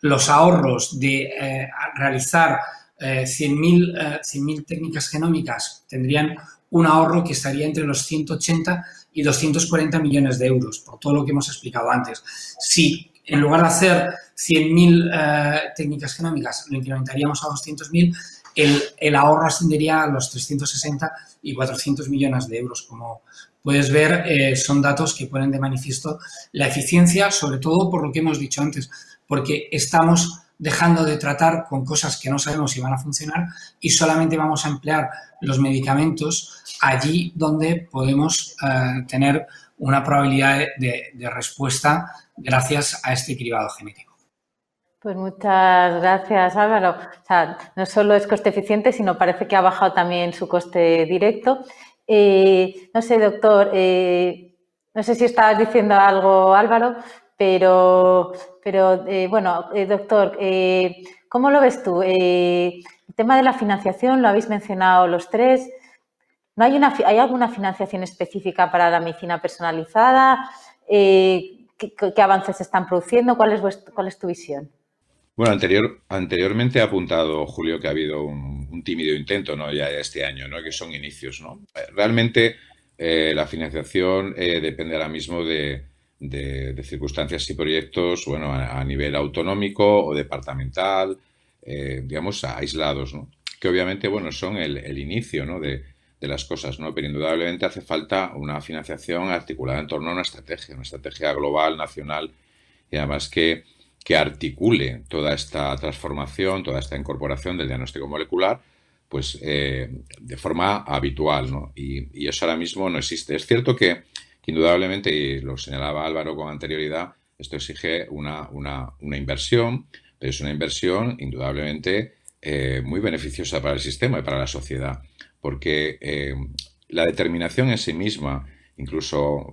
los ahorros de eh, realizar 100.000 eh, técnicas genómicas, tendrían un ahorro que estaría entre los 180 y 240 millones de euros, por todo lo que hemos explicado antes. Si en lugar de hacer 100.000 técnicas genómicas lo incrementaríamos a 200.000, el, ahorro ascendería a los 360 y 400 millones de euros. Como puedes ver, eh, son datos que ponen de manifiesto la eficiencia, sobre todo por lo que hemos dicho antes, porque estamos dejando de tratar con cosas que no sabemos si van a funcionar y solamente vamos a emplear los medicamentos allí donde podemos eh, tener una probabilidad de, de respuesta gracias a este cribado genético. Pues muchas gracias, Álvaro. O sea, no solo es coste eficiente, sino parece que ha bajado también su coste directo. Eh, no sé, doctor, eh, no sé si estabas diciendo algo, Álvaro, pero, pero eh, bueno, doctor, ¿cómo lo ves tú? el tema de la financiación lo habéis mencionado los tres. ¿No hay, una, hay alguna financiación específica para la medicina personalizada? ¿qué, ¿qué, avances están produciendo? ¿Cuál es, cuál es tu visión? Bueno, anterior, anteriormente ha apuntado Julio que ha habido un, tímido intento, ¿no? Ya este año, ¿no? Que son inicios, ¿no? Realmente eh, la financiación eh, depende ahora mismo de, circunstancias y proyectos, bueno, a, nivel autonómico o departamental, eh, digamos, aislados, ¿no? Que obviamente, bueno, son el, inicio, ¿no? De, de las cosas, ¿no? Pero indudablemente hace falta una financiación articulada en torno a una estrategia, una estrategia global, nacional, y además que que articule toda esta transformación, toda esta incorporación del diagnóstico molecular, pues eh, de forma habitual, ¿no? Y, eso ahora mismo no existe. Es cierto que, indudablemente, y lo señalaba Álvaro con anterioridad, esto exige una, inversión, pero es una inversión indudablemente eh, muy beneficiosa para el sistema y para la sociedad, porque eh, la determinación en sí misma, incluso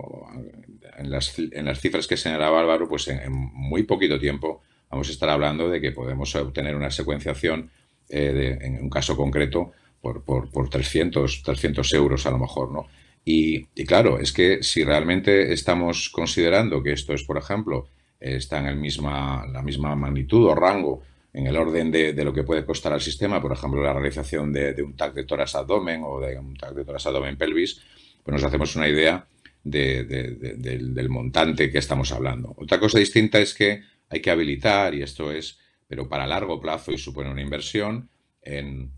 en las, en las cifras que señalaba Álvaro, pues en, muy poquito tiempo vamos a estar hablando de que podemos obtener una secuenciación, eh, en un caso concreto, por, por, 300, 300 euros a lo mejor, ¿no? Y, claro, es que si realmente estamos considerando que esto es, por ejemplo, está en el misma, la misma magnitud o rango en el orden de, de, lo que puede costar al sistema, por ejemplo, la realización de, un TAC de toras abdomen o de un TAC de toras abdomen pelvis, pues nos hacemos una idea del, montante que estamos hablando. Otra cosa distinta es que hay que habilitar, y esto es, pero para largo plazo y supone una inversión, en,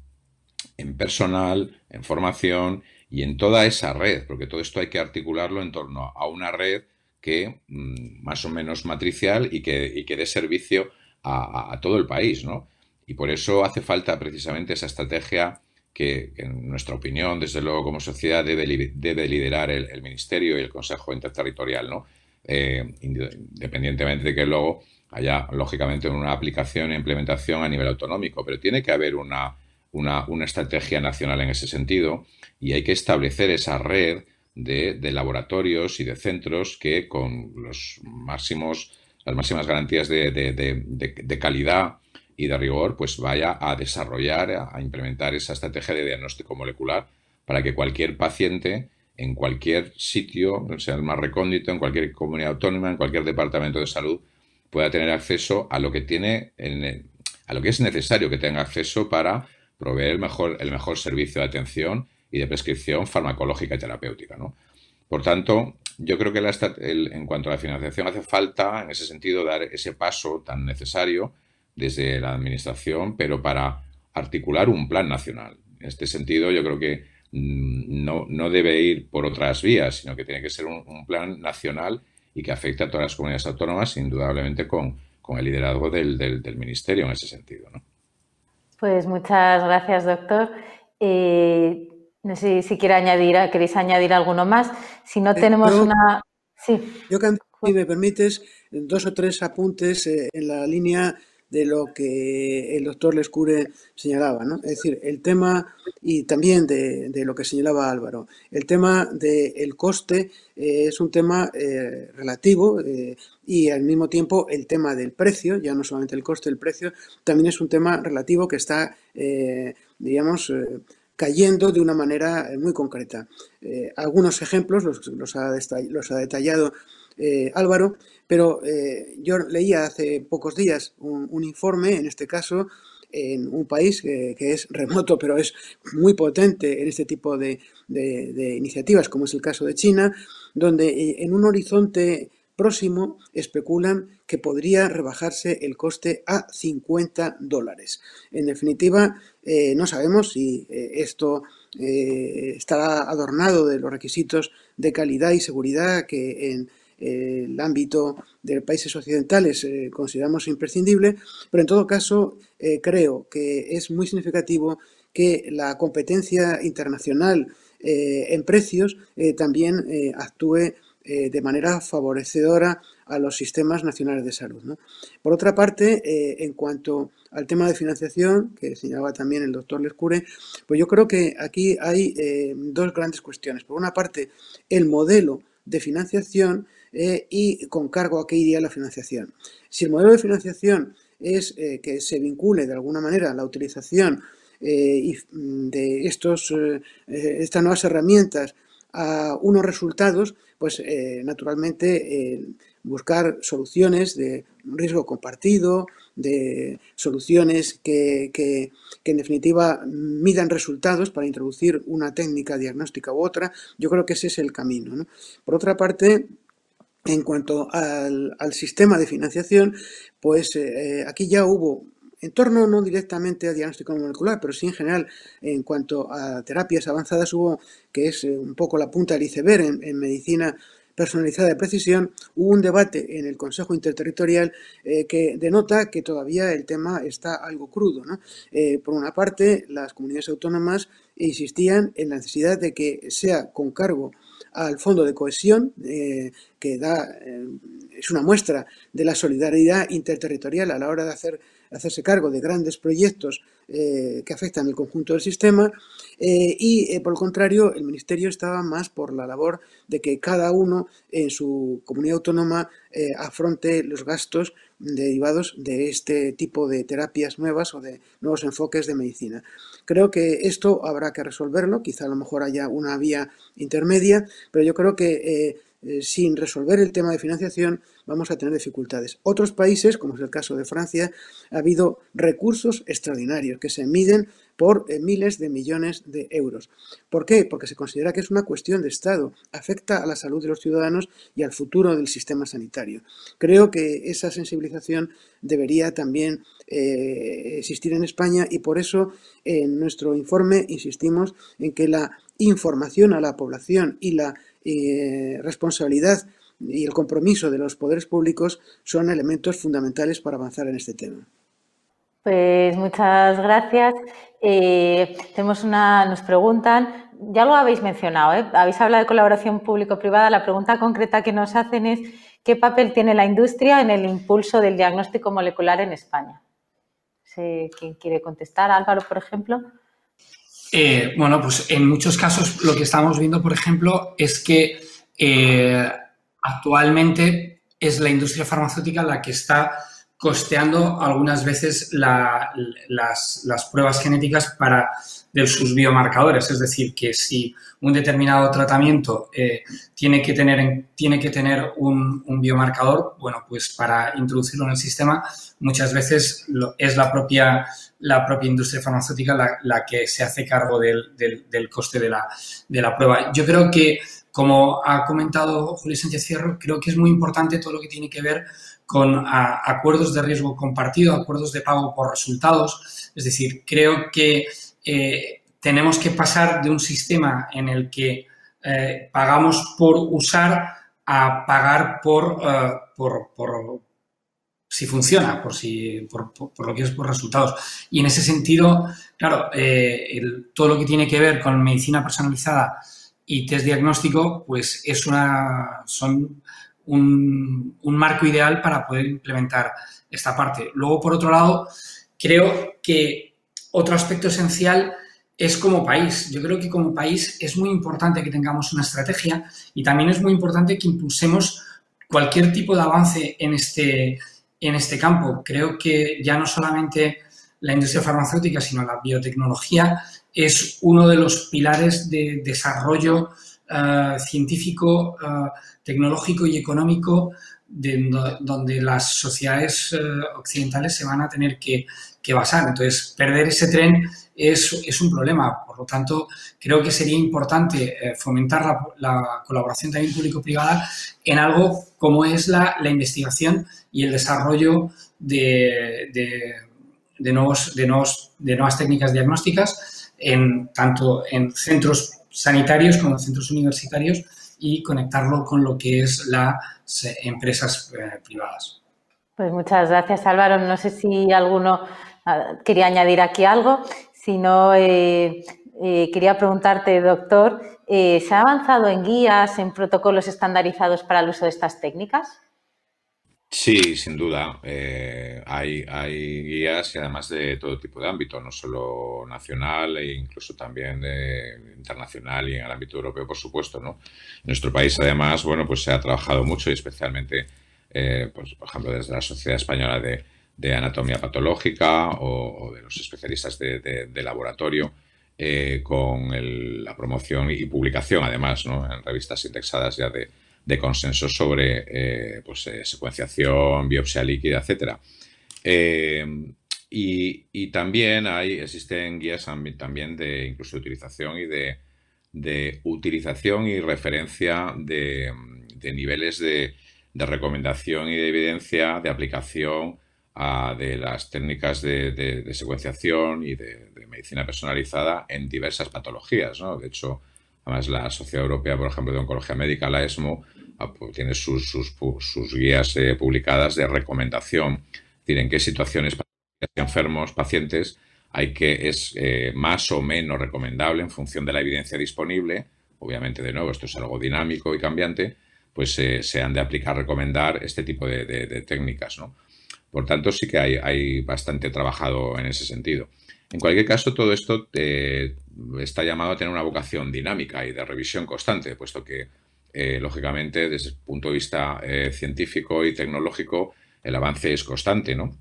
en personal, en formación y en toda esa red, porque todo esto hay que articularlo en torno a una red que mm, más o menos matricial y que, y que dé servicio a, todo el país, ¿no? Y por eso hace falta precisamente esa estrategia que, en nuestra opinión, desde luego como sociedad, debe, debe liderar el, Ministerio y el Consejo Interterritorial, ¿no? Eh, independientemente de que luego haya, lógicamente, una aplicación e implementación a nivel autonómico, pero tiene que haber una, una, una estrategia nacional en ese sentido y hay que establecer esa red de, de, laboratorios y de centros que con los máximos, las máximas garantías de, de, calidad y de rigor, pues vaya a desarrollar, a, implementar esa estrategia de diagnóstico molecular para que cualquier paciente en cualquier sitio, sea el más recóndito, en cualquier comunidad autónoma, en cualquier departamento de salud, pueda tener acceso a lo que tiene, en, a lo que es necesario que tenga acceso para proveer el mejor, el mejor servicio de atención y de prescripción farmacológica y terapéutica. ¿no? Por tanto, yo creo que en cuanto a la financiación hace falta, en ese sentido, dar ese paso tan necesario desde la Administración, pero para articular un plan nacional. En este sentido, yo creo que mm, no, no debe ir por otras vías, sino que tiene que ser un, plan nacional y que afecte a todas las comunidades autónomas, indudablemente con, con el liderazgo del, del, Ministerio en ese sentido. ¿no? Pues muchas gracias, doctor. Eh, no sé si quiere añadir, queréis añadir alguno más. Si no eh, tenemos una. Sí. Yo, si me permites, dos o tres apuntes eh, en la línea de lo que el doctor Lescure señalaba, ¿no? Es decir, el tema, y también de, lo que señalaba Álvaro, el tema del coste eh, es un tema relativo y al mismo tiempo el tema del precio, ya no solamente el coste, el precio, también es un tema relativo que está, digamos, cayendo de una manera eh, muy concreta. Eh, algunos ejemplos los, ha, detallado eh, Álvaro, pero yo leía hace pocos días un, informe, en este caso, en un país que, es remoto, pero es muy potente en este tipo de, iniciativas, como es el caso de China, donde en un horizonte próximo especulan que podría rebajarse el coste a 50 dólares. En definitiva, eh, no sabemos si eh, esto eh, estará adornado de los requisitos de calidad y seguridad que en el ámbito de países occidentales consideramos imprescindible, pero en todo caso creo que es muy significativo que la competencia internacional en precios también actúe de manera favorecedora a los sistemas nacionales de salud. Por otra parte, eh, en cuanto al tema de financiación, que señalaba también el doctor Lescure, pues yo creo que aquí hay eh, dos grandes cuestiones. Por una parte, el modelo de financiación eh, y con cargo a qué iría la financiación. Si el modelo de financiación es que se vincule de alguna manera la utilización de estos, estas nuevas herramientas a unos resultados, pues naturalmente buscar soluciones de riesgo compartido, de soluciones que, en definitiva midan resultados para introducir una técnica diagnóstica u otra. Yo creo que ese es el camino. Por otra parte, en cuanto al, sistema de financiación, pues eh, aquí ya hubo en torno no directamente a diagnóstico molecular, pero sí en general en cuanto a terapias avanzadas hubo, que es eh, un poco la punta del iceberg en medicina personalizada de precisión, hubo un debate en el Consejo Interterritorial eh, que denota que todavía el tema está algo crudo. Eh, por una parte, las comunidades autónomas insistían en la necesidad de que sea con cargo al Fondo de Cohesión, eh, que da, es una muestra de la solidaridad interterritorial a la hora de hacer hacerse cargo de grandes proyectos eh, que afectan el conjunto del sistema eh, y, eh, por el contrario, el Ministerio estaba más por la labor de que cada uno en su comunidad autónoma afronte los gastos derivados de este tipo de terapias nuevas o de nuevos enfoques de medicina. Creo que esto habrá que resolverlo, quizá a lo mejor haya una vía intermedia, pero yo creo que eh, sin resolver el tema de financiación vamos a tener dificultades. Otros países, como es el caso de Francia, ha habido recursos extraordinarios que se miden por eh, miles de millones de euros. ¿Por qué? Porque se considera que es una cuestión de Estado, afecta a la salud de los ciudadanos y al futuro del sistema sanitario. Creo que esa sensibilización debería también eh, existir en España y por eso en nuestro informe insistimos en que la información a la población y la eh, responsabilidad y el compromiso de los poderes públicos son elementos fundamentales para avanzar en este tema. Pues muchas gracias. Eh, tenemos una, nos preguntan, ya lo habéis mencionado, ¿eh? habéis hablado de colaboración público-privada. La pregunta concreta que nos hacen es ¿qué papel tiene la industria en el impulso del diagnóstico molecular en España? Quién quiere contestar. Álvaro, por ejemplo. Eh, bueno, pues en muchos casos lo que estamos viendo, por ejemplo, es que actualmente es la industria farmacéutica la que está costeando algunas veces las, pruebas genéticas para de sus biomarcadores. Es decir, que si un determinado tratamiento eh, tiene que tener, tiene que tener un, biomarcador, bueno, pues para introducirlo en el sistema, muchas veces es la propia, la propia industria farmacéutica la, que se hace cargo del, coste de la, de la prueba. Yo creo que como ha comentado Julio Sánchez Fierro, creo que es muy importante todo lo que tiene que ver con acuerdos de riesgo compartido, acuerdos de pago por resultados. Es decir, creo que eh, tenemos que pasar de un sistema en el que eh, pagamos por usar a pagar por, eh, por, si funciona, por, si, por, lo que es por resultados. Y en ese sentido, claro, todo lo que tiene que ver con medicina personalizada y test diagnóstico, pues es una, son un, marco ideal para poder implementar esta parte. Luego, por otro lado, creo que otro aspecto esencial es como país. Yo creo que como país es muy importante que tengamos una estrategia y también es muy importante que impulsemos cualquier tipo de avance en este, en este campo. Creo que ya no solamente la industria farmacéutica, sino la biotecnología es uno de los pilares de desarrollo eh, científico, eh, tecnológico y económico donde las sociedades eh, occidentales se van a tener que, basar. Entonces, perder ese tren es, un problema. Por lo tanto, creo que sería importante fomentar la, colaboración también público-privada en algo como es la, investigación y el desarrollo de, de, nuevos, de, nuevos, de nuevas técnicas diagnósticas en, tanto en centros sanitarios como en centros universitarios y conectarlo con lo que es las empresas eh, privadas. Pues muchas gracias, Álvaro. No sé si alguno ah, quería añadir aquí algo. Si no, eh, eh, quería preguntarte, doctor, ¿se ha avanzado en guías, en protocolos estandarizados para el uso de estas técnicas? Sí, sin duda. Eh, hay, hay guías y además de todo tipo de ámbito, no solo nacional e incluso también de internacional y en el ámbito europeo, por supuesto. ¿no? En nuestro país, además, bueno, pues se ha trabajado mucho y especialmente, eh, pues, por ejemplo, desde la Sociedad Española de, Anatomía Patológica o, de los especialistas de, laboratorio. Eh, con la promoción y publicación, además, ¿no? en revistas indexadas ya de, de consenso sobre eh, pues, eh, secuenciación, biopsia líquida, etc. Eh, y, también hay, existen guías también de incluso de utilización y de, utilización y referencia de, niveles de, recomendación y de evidencia de aplicación de las técnicas de, secuenciación y de, medicina personalizada en diversas patologías. ¿no? De hecho, además la Sociedad Europea, por ejemplo, de Oncología Médica, la ESMO, Ah, pues tiene sus, guías eh, publicadas de recomendación, es decir, en qué situaciones enfermos, pacientes, hay que es eh, más o menos recomendable en función de la evidencia disponible. Obviamente, de nuevo, esto es algo dinámico y cambiante, pues eh, se han de aplicar, recomendar este tipo de, técnicas. Por tanto, sí que hay, hay, bastante trabajado en ese sentido. En cualquier caso, todo esto está llamado a tener una vocación dinámica y de revisión constante, puesto que eh, lógicamente, desde el punto de vista eh, científico y tecnológico, el avance es constante, ¿no?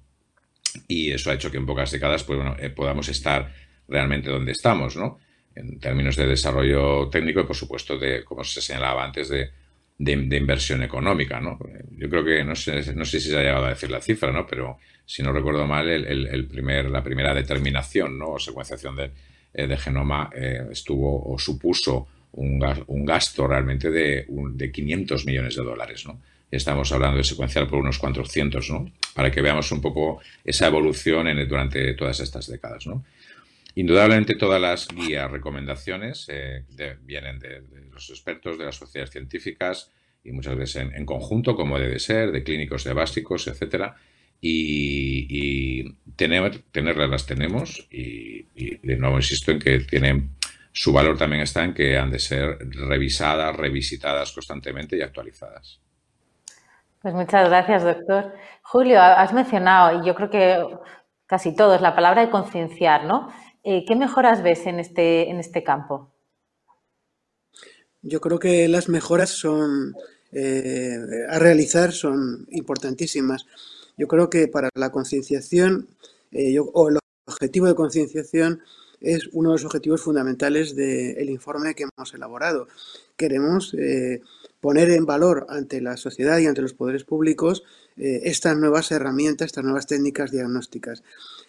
Y eso ha hecho que en pocas décadas pues, eh, podamos estar realmente donde estamos, ¿no? En términos de desarrollo técnico y, por supuesto, de, como se señalaba antes, de, de, inversión económica, ¿no? Yo creo que, no sé, no sé si se ha llegado a decir la cifra, ¿no? Pero si no recuerdo mal, el, primer, la primera determinación, ¿no? O secuenciación de, eh, genoma eh, estuvo o supuso un, gasto realmente de, de 500 millones de dólares, ¿no? Estamos hablando de secuenciar por unos 400, ¿no? Para que veamos un poco esa evolución en, durante todas estas décadas, ¿no? Indudablemente todas las guías, recomendaciones eh, vienen de, los expertos, de las sociedades científicas y muchas veces en, conjunto, como debe ser, de clínicos, de básicos, etcétera. Y, tener, tenerlas las tenemos y, de nuevo insisto en que tienen su valor también está en que han de ser revisadas, revisitadas constantemente y actualizadas. Pues muchas gracias, doctor. Julio, has mencionado, y yo creo que casi todos, la palabra de concienciar, ¿no? Eh, ¿Qué mejoras ves en este, en este campo? Yo creo que las mejoras son eh, a realizar son importantísimas. Yo creo que para la concienciación eh, o el objetivo de concienciación es uno de los objetivos fundamentales del informe que hemos elaborado. Queremos poner en valor ante la sociedad y ante los poderes públicos estas nuevas herramientas, estas nuevas técnicas diagnósticas.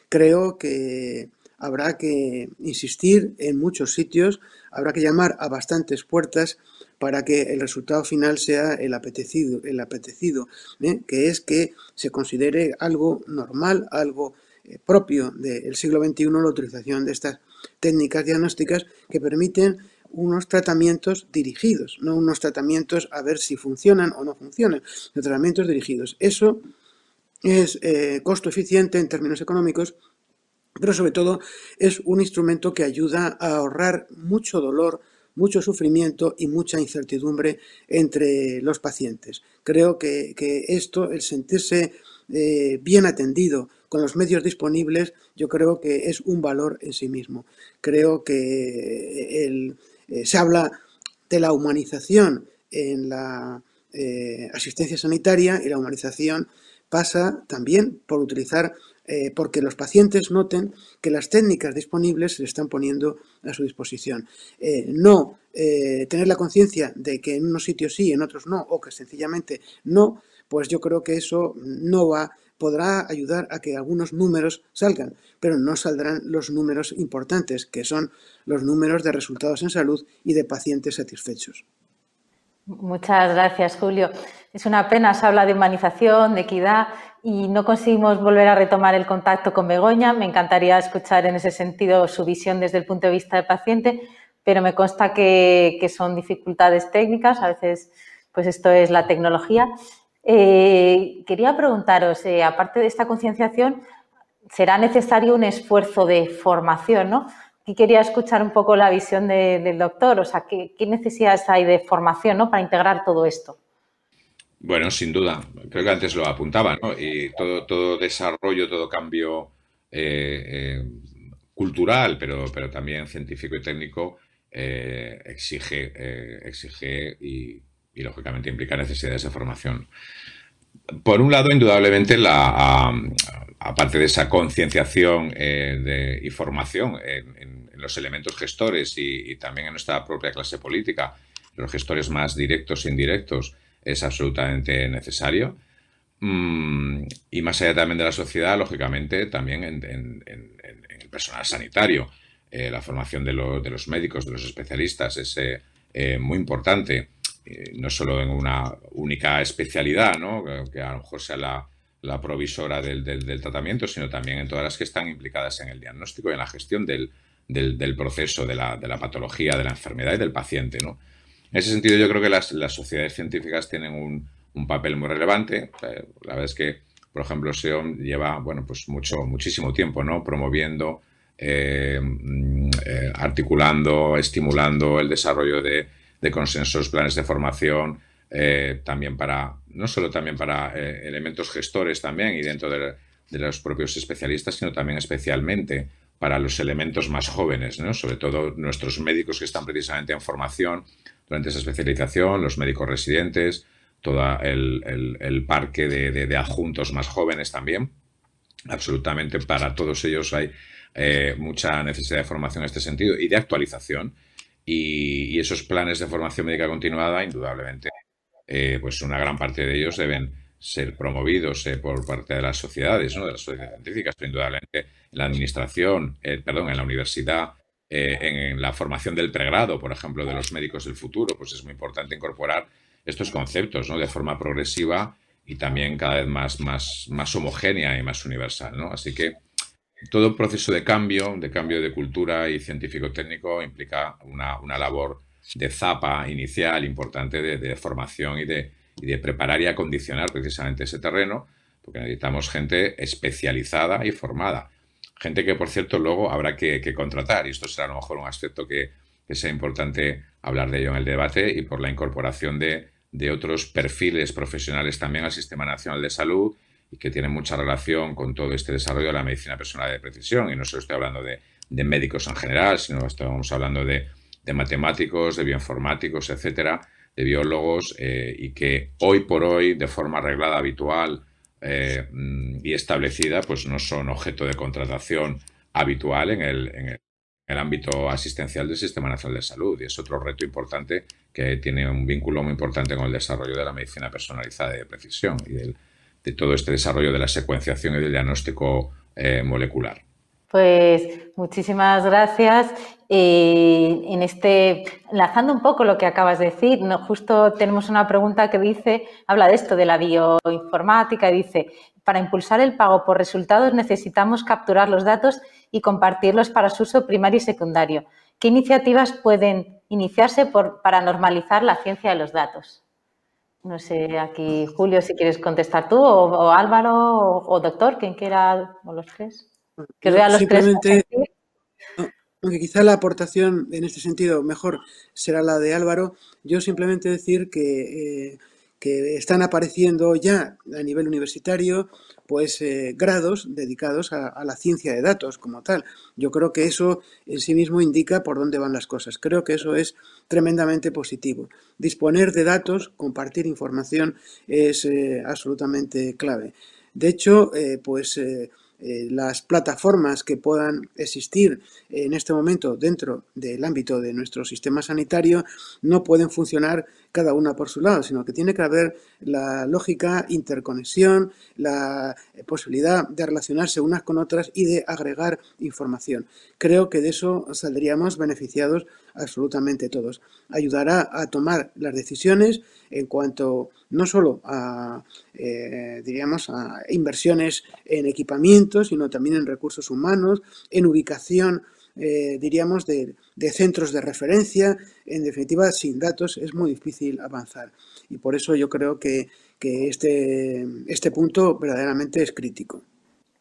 Creo que habrá que insistir en muchos sitios, habrá que llamar a bastantes puertas para que el resultado final sea el apetecido, el apetecido ¿eh? que es que se considere algo normal, algo eh, propio del siglo XXI la utilización de estas técnicas diagnósticas que permiten unos tratamientos dirigidos, no unos tratamientos a ver si funcionan o no funcionan, tratamientos dirigidos. Eso es eh, costo eficiente en términos económicos pero sobre todo es un instrumento que ayuda a ahorrar mucho dolor, mucho sufrimiento y mucha incertidumbre entre los pacientes. Creo que, esto, el sentirse eh, bien atendido con los medios disponibles, yo creo que es un valor en sí mismo. Creo que eh, se habla de la humanización en la eh, asistencia sanitaria y la humanización pasa también por utilizar eh, porque los pacientes noten que las técnicas disponibles se están poniendo a su disposición. Eh, no eh, tener la conciencia de que en unos sitios sí, en otros no, o que sencillamente no, pues yo creo que eso no va, podrá ayudar a que algunos números salgan, pero no saldrán los números importantes, que son los números de resultados en salud y de pacientes satisfechos. Muchas gracias, Julio. Es una pena, se habla de humanización, de equidad y no conseguimos volver a retomar el contacto con Begoña. Me encantaría escuchar en ese sentido su visión desde el punto de vista del paciente, pero me consta que, son dificultades técnicas, a veces pues esto es la tecnología. Eh, quería preguntaros, eh, aparte de esta concienciación, será necesario un esfuerzo de formación, ¿no? Y quería escuchar un poco la visión del doctor, o sea, ¿qué, necesidades hay de formación ¿no? para integrar todo esto? Bueno, sin duda, creo que antes lo apuntaba, ¿no? Y todo, todo desarrollo, todo cambio eh, eh, cultural, pero, pero también científico y técnico, eh, exige, exige y, lógicamente implica necesidades de formación. Por un lado, indudablemente, la, aparte de esa concienciación y formación en los elementos gestores y, también en nuestra propia clase política, los gestores más directos e indirectos, es absolutamente necesario. Mm, y más allá también de la sociedad, lógicamente, también en, el personal sanitario. Eh, la formación de, los médicos, de los especialistas, es eh, eh, muy importante, no solo en una única especialidad, ¿no? que a lo mejor sea la, provisora del, del, tratamiento, sino también en todas las que están implicadas en el diagnóstico y en la gestión del, del, proceso de la, de la, patología, de la enfermedad y del paciente. ¿no? En ese sentido, yo creo que las, las sociedades científicas tienen un, un, papel muy relevante. Eh, la verdad es que, por ejemplo, SEOM lleva bueno, pues mucho, muchísimo tiempo ¿no? promoviendo, eh, mm, eh, articulando, estimulando el desarrollo de, de consensos, planes de formación, también para, no solo también para elementos gestores también y dentro de, de los propios especialistas, sino también especialmente para los elementos más jóvenes, ¿no? sobre todo nuestros médicos que están precisamente en formación durante esa especialización, los médicos residentes, todo el, parque de, adjuntos más jóvenes también. Absolutamente para todos ellos hay eh, mucha necesidad de formación en este sentido y de actualización. Y, esos planes de formación médica continuada, indudablemente, eh, pues una gran parte de ellos deben ser promovidos eh, por parte de las sociedades, ¿no? de las sociedades científicas, pero indudablemente en la administración, perdón, en la universidad, en, la formación del pregrado, por ejemplo, de los médicos del futuro, pues es muy importante incorporar estos conceptos ¿no? de forma progresiva y también cada vez más, más, más homogénea y más universal. ¿no? Así que todo proceso de cambio, de cambio de cultura y científico-técnico implica una, una labor de zapa inicial importante de, formación y de, preparar y acondicionar precisamente ese terreno, porque necesitamos gente especializada y formada. Gente que, por cierto, luego habrá que, contratar, y esto será a lo mejor un aspecto que, sea importante hablar de ello en el debate, y por la incorporación de, otros perfiles profesionales también al Sistema Nacional de Salud y que tienen mucha relación con todo este desarrollo de la medicina personal de precisión. Y no solo estoy hablando de, médicos en general, sino estamos hablando de de matemáticos, de bioinformáticos, etcétera, de biólogos, eh, y que hoy por hoy, de forma arreglada, habitual eh, y establecida, pues no son objeto de contratación habitual en el, en el, ámbito asistencial del Sistema Nacional de Salud. Y es otro reto importante que tiene un vínculo muy importante con el desarrollo de la medicina personalizada y de precisión y de todo este desarrollo de la secuenciación y del diagnóstico eh, molecular. Pues muchísimas gracias. Eh, en este, enlazando un poco lo que acabas de decir, justo tenemos una pregunta que dice, habla de esto, de la bioinformática, y dice, para impulsar el pago por resultados necesitamos capturar los datos y compartirlos para su uso primario y secundario. ¿Qué iniciativas pueden iniciarse para normalizar la ciencia de los datos? No sé, aquí Julio, si quieres contestar tú, o, Álvaro, o, o, doctor, quien quiera, o los tres. Que simplemente, aunque quizá la aportación en este sentido mejor será la de Álvaro, yo simplemente decir que, eh, que están apareciendo ya a nivel universitario pues eh, grados dedicados a, la ciencia de datos como tal. Yo creo que eso en sí mismo indica por dónde van las cosas. Creo que eso es tremendamente positivo. Disponer de datos, compartir información es eh, absolutamente clave. De hecho, pues eh, las plataformas que puedan existir en este momento dentro del ámbito de nuestro sistema sanitario no pueden funcionar cada una por su lado, sino que tiene que haber la lógica interconexión, la posibilidad de relacionarse unas con otras y de agregar información. Creo que de eso saldríamos beneficiados absolutamente todos. Ayudará a tomar las decisiones en cuanto no solo a, eh, diríamos, a inversiones en equipamiento, sino también en recursos humanos, en ubicación eh, diríamos, de, centros de referencia. En definitiva, sin datos es muy difícil avanzar. Y por eso yo creo que, este, este punto verdaderamente es crítico.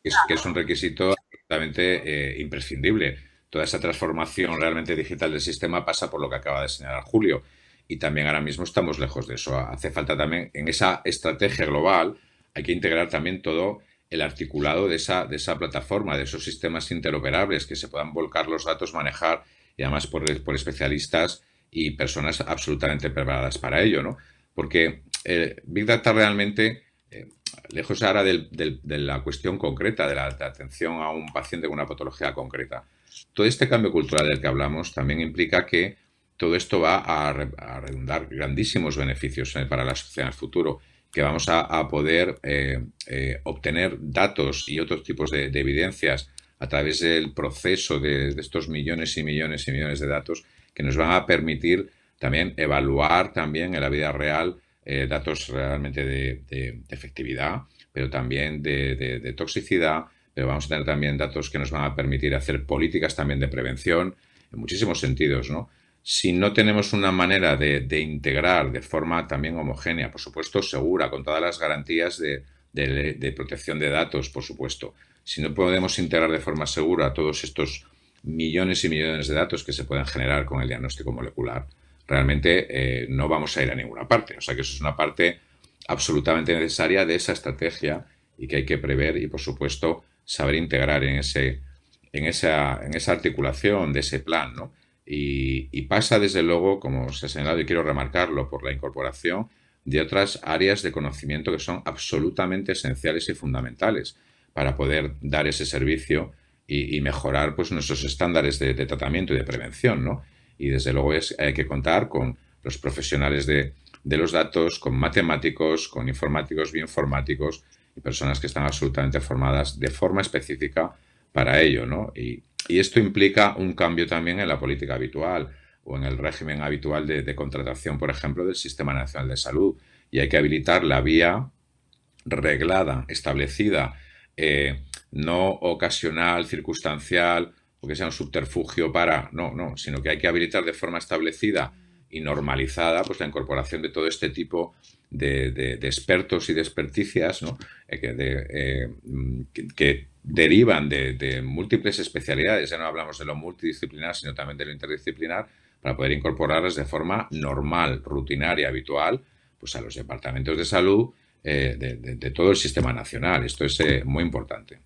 Es que es un requisito absolutamente eh, imprescindible. Toda esa transformación realmente digital del sistema pasa por lo que acaba de señalar Julio. Y también ahora mismo estamos lejos de eso. Hace falta también, en esa estrategia global, hay que integrar también todo el articulado de esa, de esa plataforma, de esos sistemas interoperables que se puedan volcar los datos, manejar y además por, especialistas y personas absolutamente preparadas para ello, ¿no? Porque eh, Big Data realmente, eh, lejos ahora de la cuestión concreta, de la, atención a un paciente con una patología concreta, todo este cambio cultural del que hablamos también implica que todo esto va a, a redundar grandísimos beneficios eh, para la sociedad en el futuro que vamos a, poder eh, eh, obtener datos y otros tipos de, evidencias a través del proceso de, estos millones y millones y millones de datos que nos van a permitir también evaluar también en la vida real datos realmente de, efectividad, pero también de, toxicidad, pero vamos a tener también datos que nos van a permitir hacer políticas también de prevención en muchísimos sentidos, ¿no? Si no tenemos una manera de, integrar de forma también homogénea, por supuesto segura, con todas las garantías de, protección de datos, por supuesto, si no podemos integrar de forma segura todos estos millones y millones de datos que se pueden generar con el diagnóstico molecular, realmente eh, no vamos a ir a ninguna parte. O sea que eso es una parte absolutamente necesaria de esa estrategia y que hay que prever y, por supuesto, saber integrar en, ese, en, esa, en esa articulación de ese plan, ¿no? Y, pasa desde luego, como se ha señalado y quiero remarcarlo, por la incorporación de otras áreas de conocimiento que son absolutamente esenciales y fundamentales para poder dar ese servicio y, mejorar pues, nuestros estándares de, tratamiento y de prevención. ¿no? Y desde luego es, hay que contar con los profesionales de, de los datos con matemáticos, con informáticos, bioinformáticos y personas que están absolutamente formadas de forma específica para ello, ¿no? Esto implica un cambio también en la política habitual o en el régimen habitual de, contratación, por ejemplo, del Sistema Nacional de Salud. Y hay que habilitar la vía reglada, establecida, eh, no ocasional, circunstancial, o que sea un subterfugio para, no, no, sino que hay que habilitar de forma establecida y normalizada pues la incorporación de todo este tipo de, expertos y de experticias ¿no? Eh, que, eh, que, derivan de, múltiples especialidades. Ya no hablamos de lo multidisciplinar, sino también de lo interdisciplinar, para poder incorporarlas de forma normal, rutinaria, habitual, pues a los departamentos de salud eh, de, todo el sistema nacional. Esto es muy importante.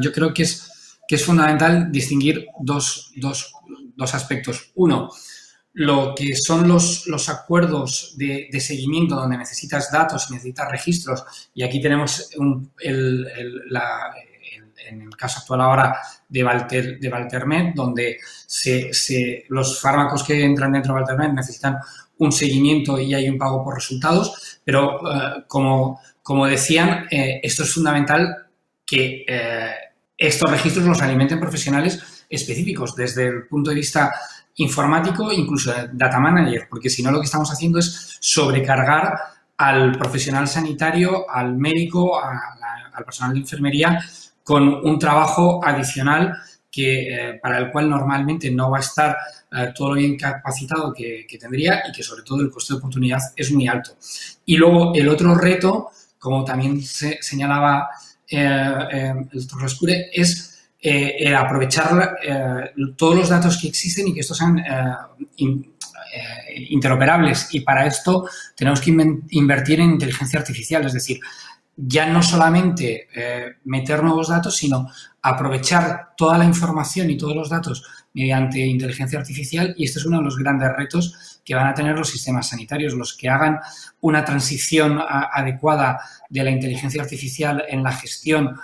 Yo creo que es, que es fundamental distinguir dos, dos, dos aspectos. Uno, lo que son los, los acuerdos de, seguimiento donde necesitas datos y necesitas registros. Y aquí tenemos el, en el caso actual ahora de, Valter, de Valtermed, donde se, los fármacos que entran dentro de Valtermed necesitan un seguimiento y hay un pago por resultados. Pero eh, como, como decían, eh, esto es fundamental que eh, estos registros los alimenten profesionales específicos desde el punto de vista informático, incluso data manager, porque si no lo que estamos haciendo es sobrecargar al profesional sanitario, al médico, al personal de enfermería con un trabajo adicional que, eh, para el cual normalmente no va a estar eh, todo lo bien capacitado que, tendría y que sobre todo el coste de oportunidad es muy alto. Y luego el otro reto, como también se señalaba eh, el doctor Rescure, es eh, el aprovechar eh, todos los datos que existen y que estos sean eh, interoperables. Y para esto tenemos que invertir en inteligencia artificial, es decir, ya no solamente meter nuevos datos, sino aprovechar toda la información y todos los datos mediante inteligencia artificial y este es uno de los grandes retos que van a tener los sistemas sanitarios, los que hagan una transición adecuada de la inteligencia artificial en la gestión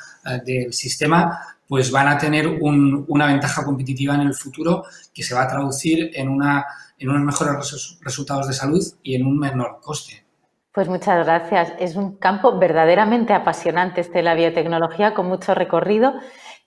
del sistema pues van a tener una ventaja competitiva en el futuro que se va a traducir en, una, en unos mejores resultados de salud y en un menor coste. Pues muchas gracias. Es un campo verdaderamente apasionante este de la biotecnología con mucho recorrido.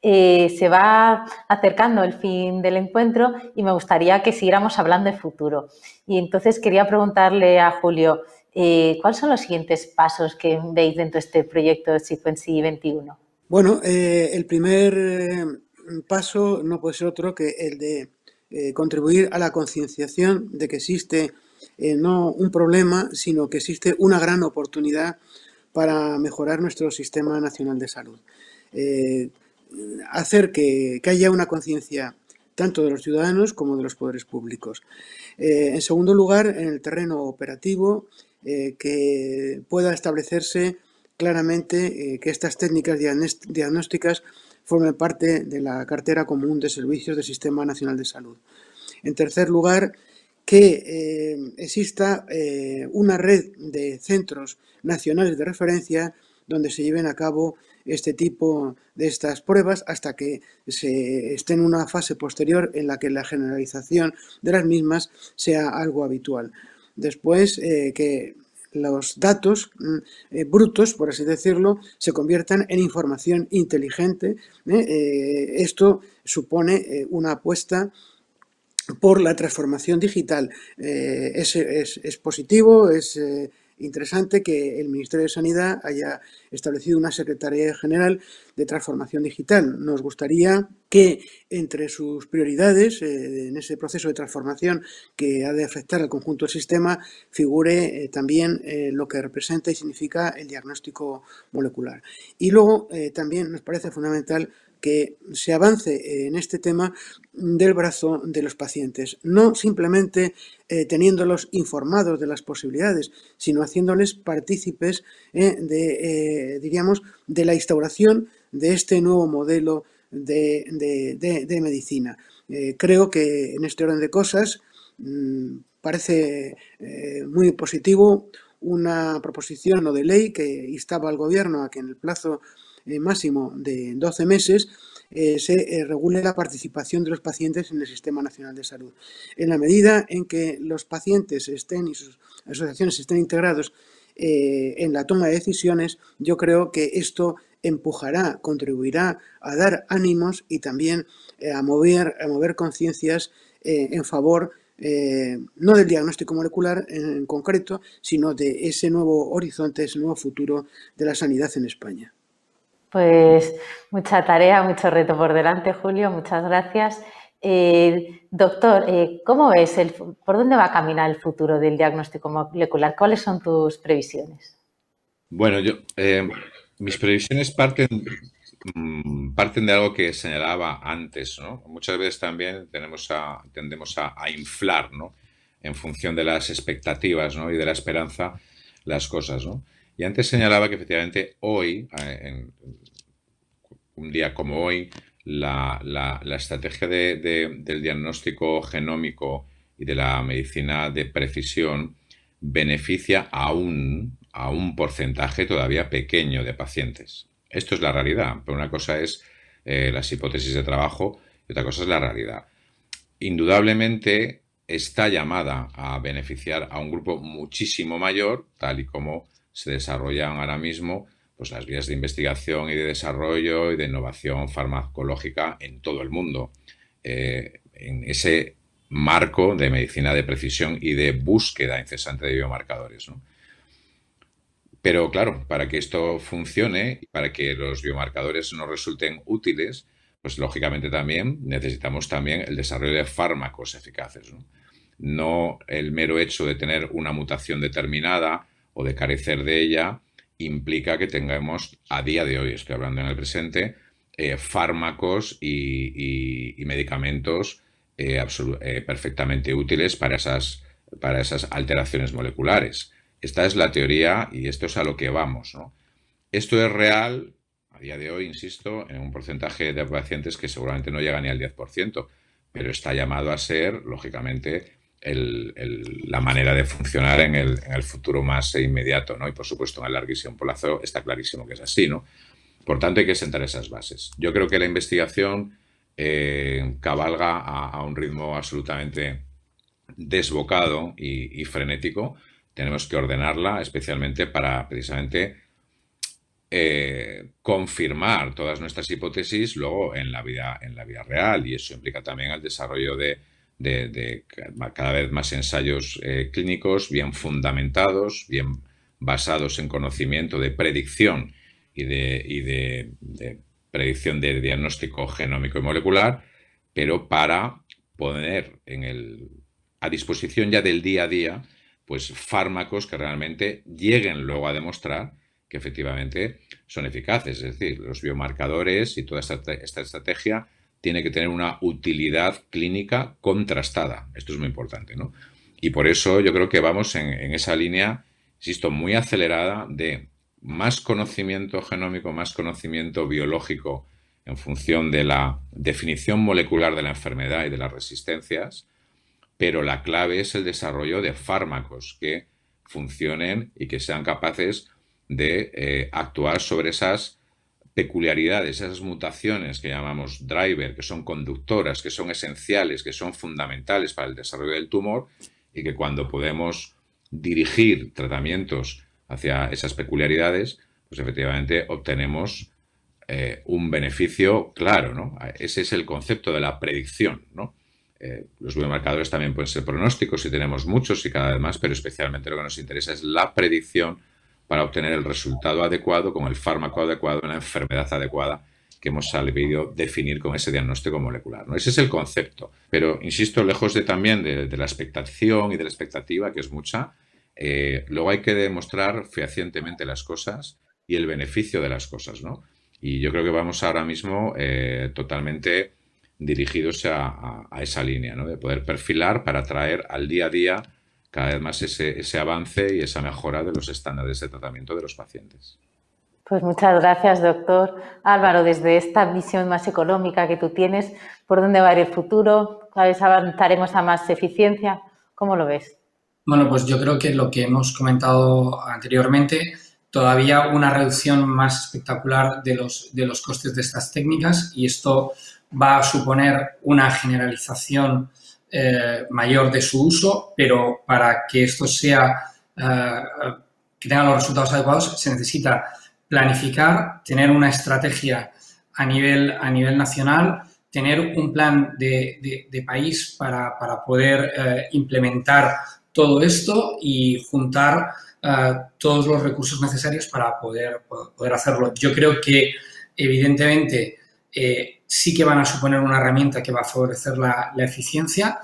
Eh, se va acercando el fin del encuentro y me gustaría que siguiéramos hablando de futuro. Y entonces quería preguntarle a Julio, eh, ¿cuáles son los siguientes pasos que veis dentro de este proyecto Sequency 21? Bueno, eh, el primer eh, paso no puede ser otro que el de eh, contribuir a la concienciación de que existe no un problema, sino que existe una gran oportunidad para mejorar nuestro sistema nacional de salud. hacer que, haya una conciencia tanto de los ciudadanos como de los poderes públicos. en segundo lugar, en el terreno operativo, que pueda establecerse claramente eh, que estas técnicas diagnósticas formen parte de la cartera común de servicios del Sistema Nacional de Salud. En tercer lugar, que eh, exista eh, una red de centros nacionales de referencia donde se lleven a cabo este tipo de estas pruebas hasta que se esté en una fase posterior en la que la generalización de las mismas sea algo habitual. Después, que los datos mm, eh, brutos, por así decirlo, se conviertan en información inteligente. ¿eh? Eh, esto supone una apuesta por la transformación digital. Es, es, positivo, es interesante que el Ministerio de Sanidad haya establecido una Secretaría General de Transformación Digital. Nos gustaría que entre sus prioridades eh, en ese proceso de transformación que ha de afectar al conjunto del sistema figure eh, también eh, lo que representa y significa el diagnóstico molecular. Y luego también nos parece fundamental que se avance en este tema del brazo de los pacientes, no simplemente eh, teniéndolos informados de las posibilidades, sino haciéndoles partícipes eh, de, eh, diríamos, de la instauración de este nuevo modelo de, medicina. creo que en este orden de cosas mm, parece muy positivo una proposición o de ley que instaba al gobierno a que en el plazo máximo de 12 meses eh, se eh, regule la participación de los pacientes en el Sistema Nacional de Salud. En la medida en que los pacientes estén y sus asociaciones estén integrados en la toma de decisiones, yo creo que esto empujará, contribuirá a dar ánimos y también a mover, a mover conciencias en favor eh, no del diagnóstico molecular en, concreto, sino de ese nuevo horizonte, ese nuevo futuro de la sanidad en España. Pues mucha tarea, mucho reto por delante, Julio, muchas gracias. Eh, doctor, eh, ¿cómo ves el, por dónde va a caminar el futuro del diagnóstico molecular? ¿Cuáles son tus previsiones? Bueno, yo mis previsiones parten Mm, parten de algo que señalaba antes, ¿no? Muchas veces también tenemos a, tendemos a, inflar, ¿no? En función de las expectativas, ¿no? Y de la esperanza, las cosas, ¿no? Y antes señalaba que efectivamente hoy, eh, en un día como hoy, la, estrategia del diagnóstico genómico y de la medicina de precisión beneficia a un, porcentaje todavía pequeño de pacientes. Esto es la realidad, pero una cosa es eh, las hipótesis de trabajo y otra cosa es la realidad. Indudablemente está llamada a beneficiar a un grupo muchísimo mayor, tal y como se desarrollan ahora mismo pues, las vías de investigación y de desarrollo y de innovación farmacológica en todo el mundo. Eh, en ese marco de medicina de precisión y de búsqueda incesante de biomarcadores. ¿no? Pero claro, para que esto funcione y para que los biomarcadores nos resulten útiles, pues lógicamente también necesitamos también el desarrollo de fármacos eficaces. ¿no? el mero hecho de tener una mutación determinada o de carecer de ella implica que tengamos a día de hoy, estoy hablando en el presente, eh, fármacos y, medicamentos eh, eh, perfectamente útiles para esas, para esas alteraciones moleculares. Esta es la teoría y esto es a lo que vamos. Esto es real, a día de hoy, insisto, en un porcentaje de pacientes que seguramente no llega ni al 10%, pero está llamado a ser, lógicamente, la manera de funcionar en el, futuro más inmediato, ¿no? Y por supuesto, en el larguísimo plazo está clarísimo que es así, ¿no? Por tanto, hay que sentar esas bases. Yo creo que la investigación eh, cabalga a, un ritmo absolutamente desbocado y frenético tenemos que ordenarla especialmente para precisamente eh, confirmar todas nuestras hipótesis luego en la vida en la vida real y eso implica también el desarrollo de, cada vez más ensayos eh, clínicos bien fundamentados bien basados en conocimiento de predicción y de, de predicción de diagnóstico genómico y molecular pero para poner en el, a disposición ya del día a día pues fármacos que realmente lleguen luego a demostrar que efectivamente son eficaces. Es decir, los biomarcadores y toda esta, estrategia tiene que tener una utilidad clínica contrastada. Esto es muy importante, ¿no? Y por eso yo creo que vamos en, esa línea, insisto, muy acelerada de más conocimiento genómico, más conocimiento biológico en función de la definición molecular de la enfermedad y de las resistencias, pero la clave es el desarrollo de fármacos que funcionen y que sean capaces de eh, actuar sobre esas peculiaridades, esas mutaciones que llamamos driver, que son conductoras, que son esenciales, que son fundamentales para el desarrollo del tumor y que cuando podemos dirigir tratamientos hacia esas peculiaridades, pues efectivamente obtenemos eh, un beneficio claro, ¿no? Ese es el concepto de la predicción, ¿no? Eh, los biomarcadores también pueden ser pronósticos y tenemos muchos y cada vez más, pero especialmente lo que nos interesa es la predicción para obtener el resultado adecuado con el fármaco adecuado en la enfermedad adecuada que hemos sabido definir con ese diagnóstico molecular. ¿no? Ese es el concepto. Pero, insisto, lejos de también de, la expectación y de la expectativa, que es mucha, eh, luego hay que demostrar fehacientemente las cosas y el beneficio de las cosas. ¿no? Y yo creo que vamos ahora mismo eh, totalmente dirigidos a, esa línea, ¿no? de poder perfilar para traer al día a día cada vez más ese, ese avance y esa mejora de los estándares de tratamiento de los pacientes. Pues muchas gracias, doctor Álvaro. Desde esta visión más económica que tú tienes, ¿por dónde va a ir el futuro? ¿Cada vez avanzaremos a más eficiencia? ¿Cómo lo ves? Bueno, pues yo creo que lo que hemos comentado anteriormente todavía una reducción más espectacular de los, de los costes de estas técnicas y esto va a suponer una generalización eh, mayor de su uso, pero para que esto sea, eh, que tenga los resultados adecuados, se necesita planificar, tener una estrategia a nivel, a nivel nacional, tener un plan de, país para, poder eh, implementar todo esto y juntar todos los recursos necesarios para poder, poder hacerlo. Yo creo que, evidentemente, sí que van a suponer una herramienta que va a favorecer la, eficiencia,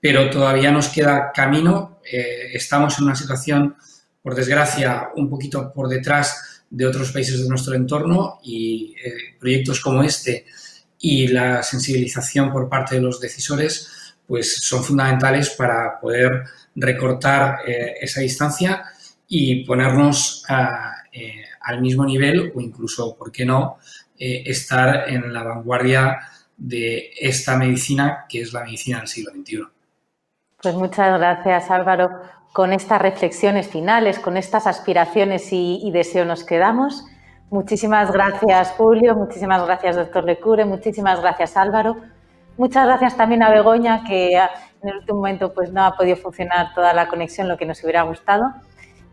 pero todavía nos queda camino. Eh, estamos en una situación, por desgracia, un poquito por detrás de otros países de nuestro entorno y eh, proyectos como este y la sensibilización por parte de los decisores pues son fundamentales para poder recortar eh, esa distancia y ponernos al mismo nivel o incluso, ¿por qué no?, eh, estar en la vanguardia de esta medicina que es la medicina del siglo XXI. Pues muchas gracias Álvaro. Con estas reflexiones finales, con estas aspiraciones y, deseos nos quedamos. Muchísimas gracias Julio, muchísimas gracias doctor Lecure, muchísimas gracias Álvaro. Muchas gracias también a Begoña que en el último momento pues no ha podido funcionar toda la conexión, lo que nos hubiera gustado.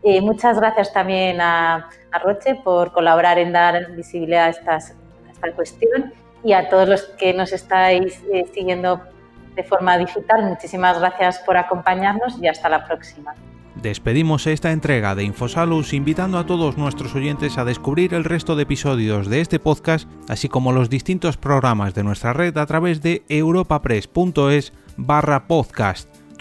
Y muchas gracias también a, Roche por colaborar en dar visibilidad a, esta cuestión y a todos los que nos estáis eh, siguiendo de forma digital. Muchísimas gracias por acompañarnos y hasta la próxima. Despedimos esta entrega de Infosalus invitando a todos nuestros oyentes a descubrir el resto de episodios de este podcast, así como los distintos programas de nuestra red a través de europapress.es barra podcast.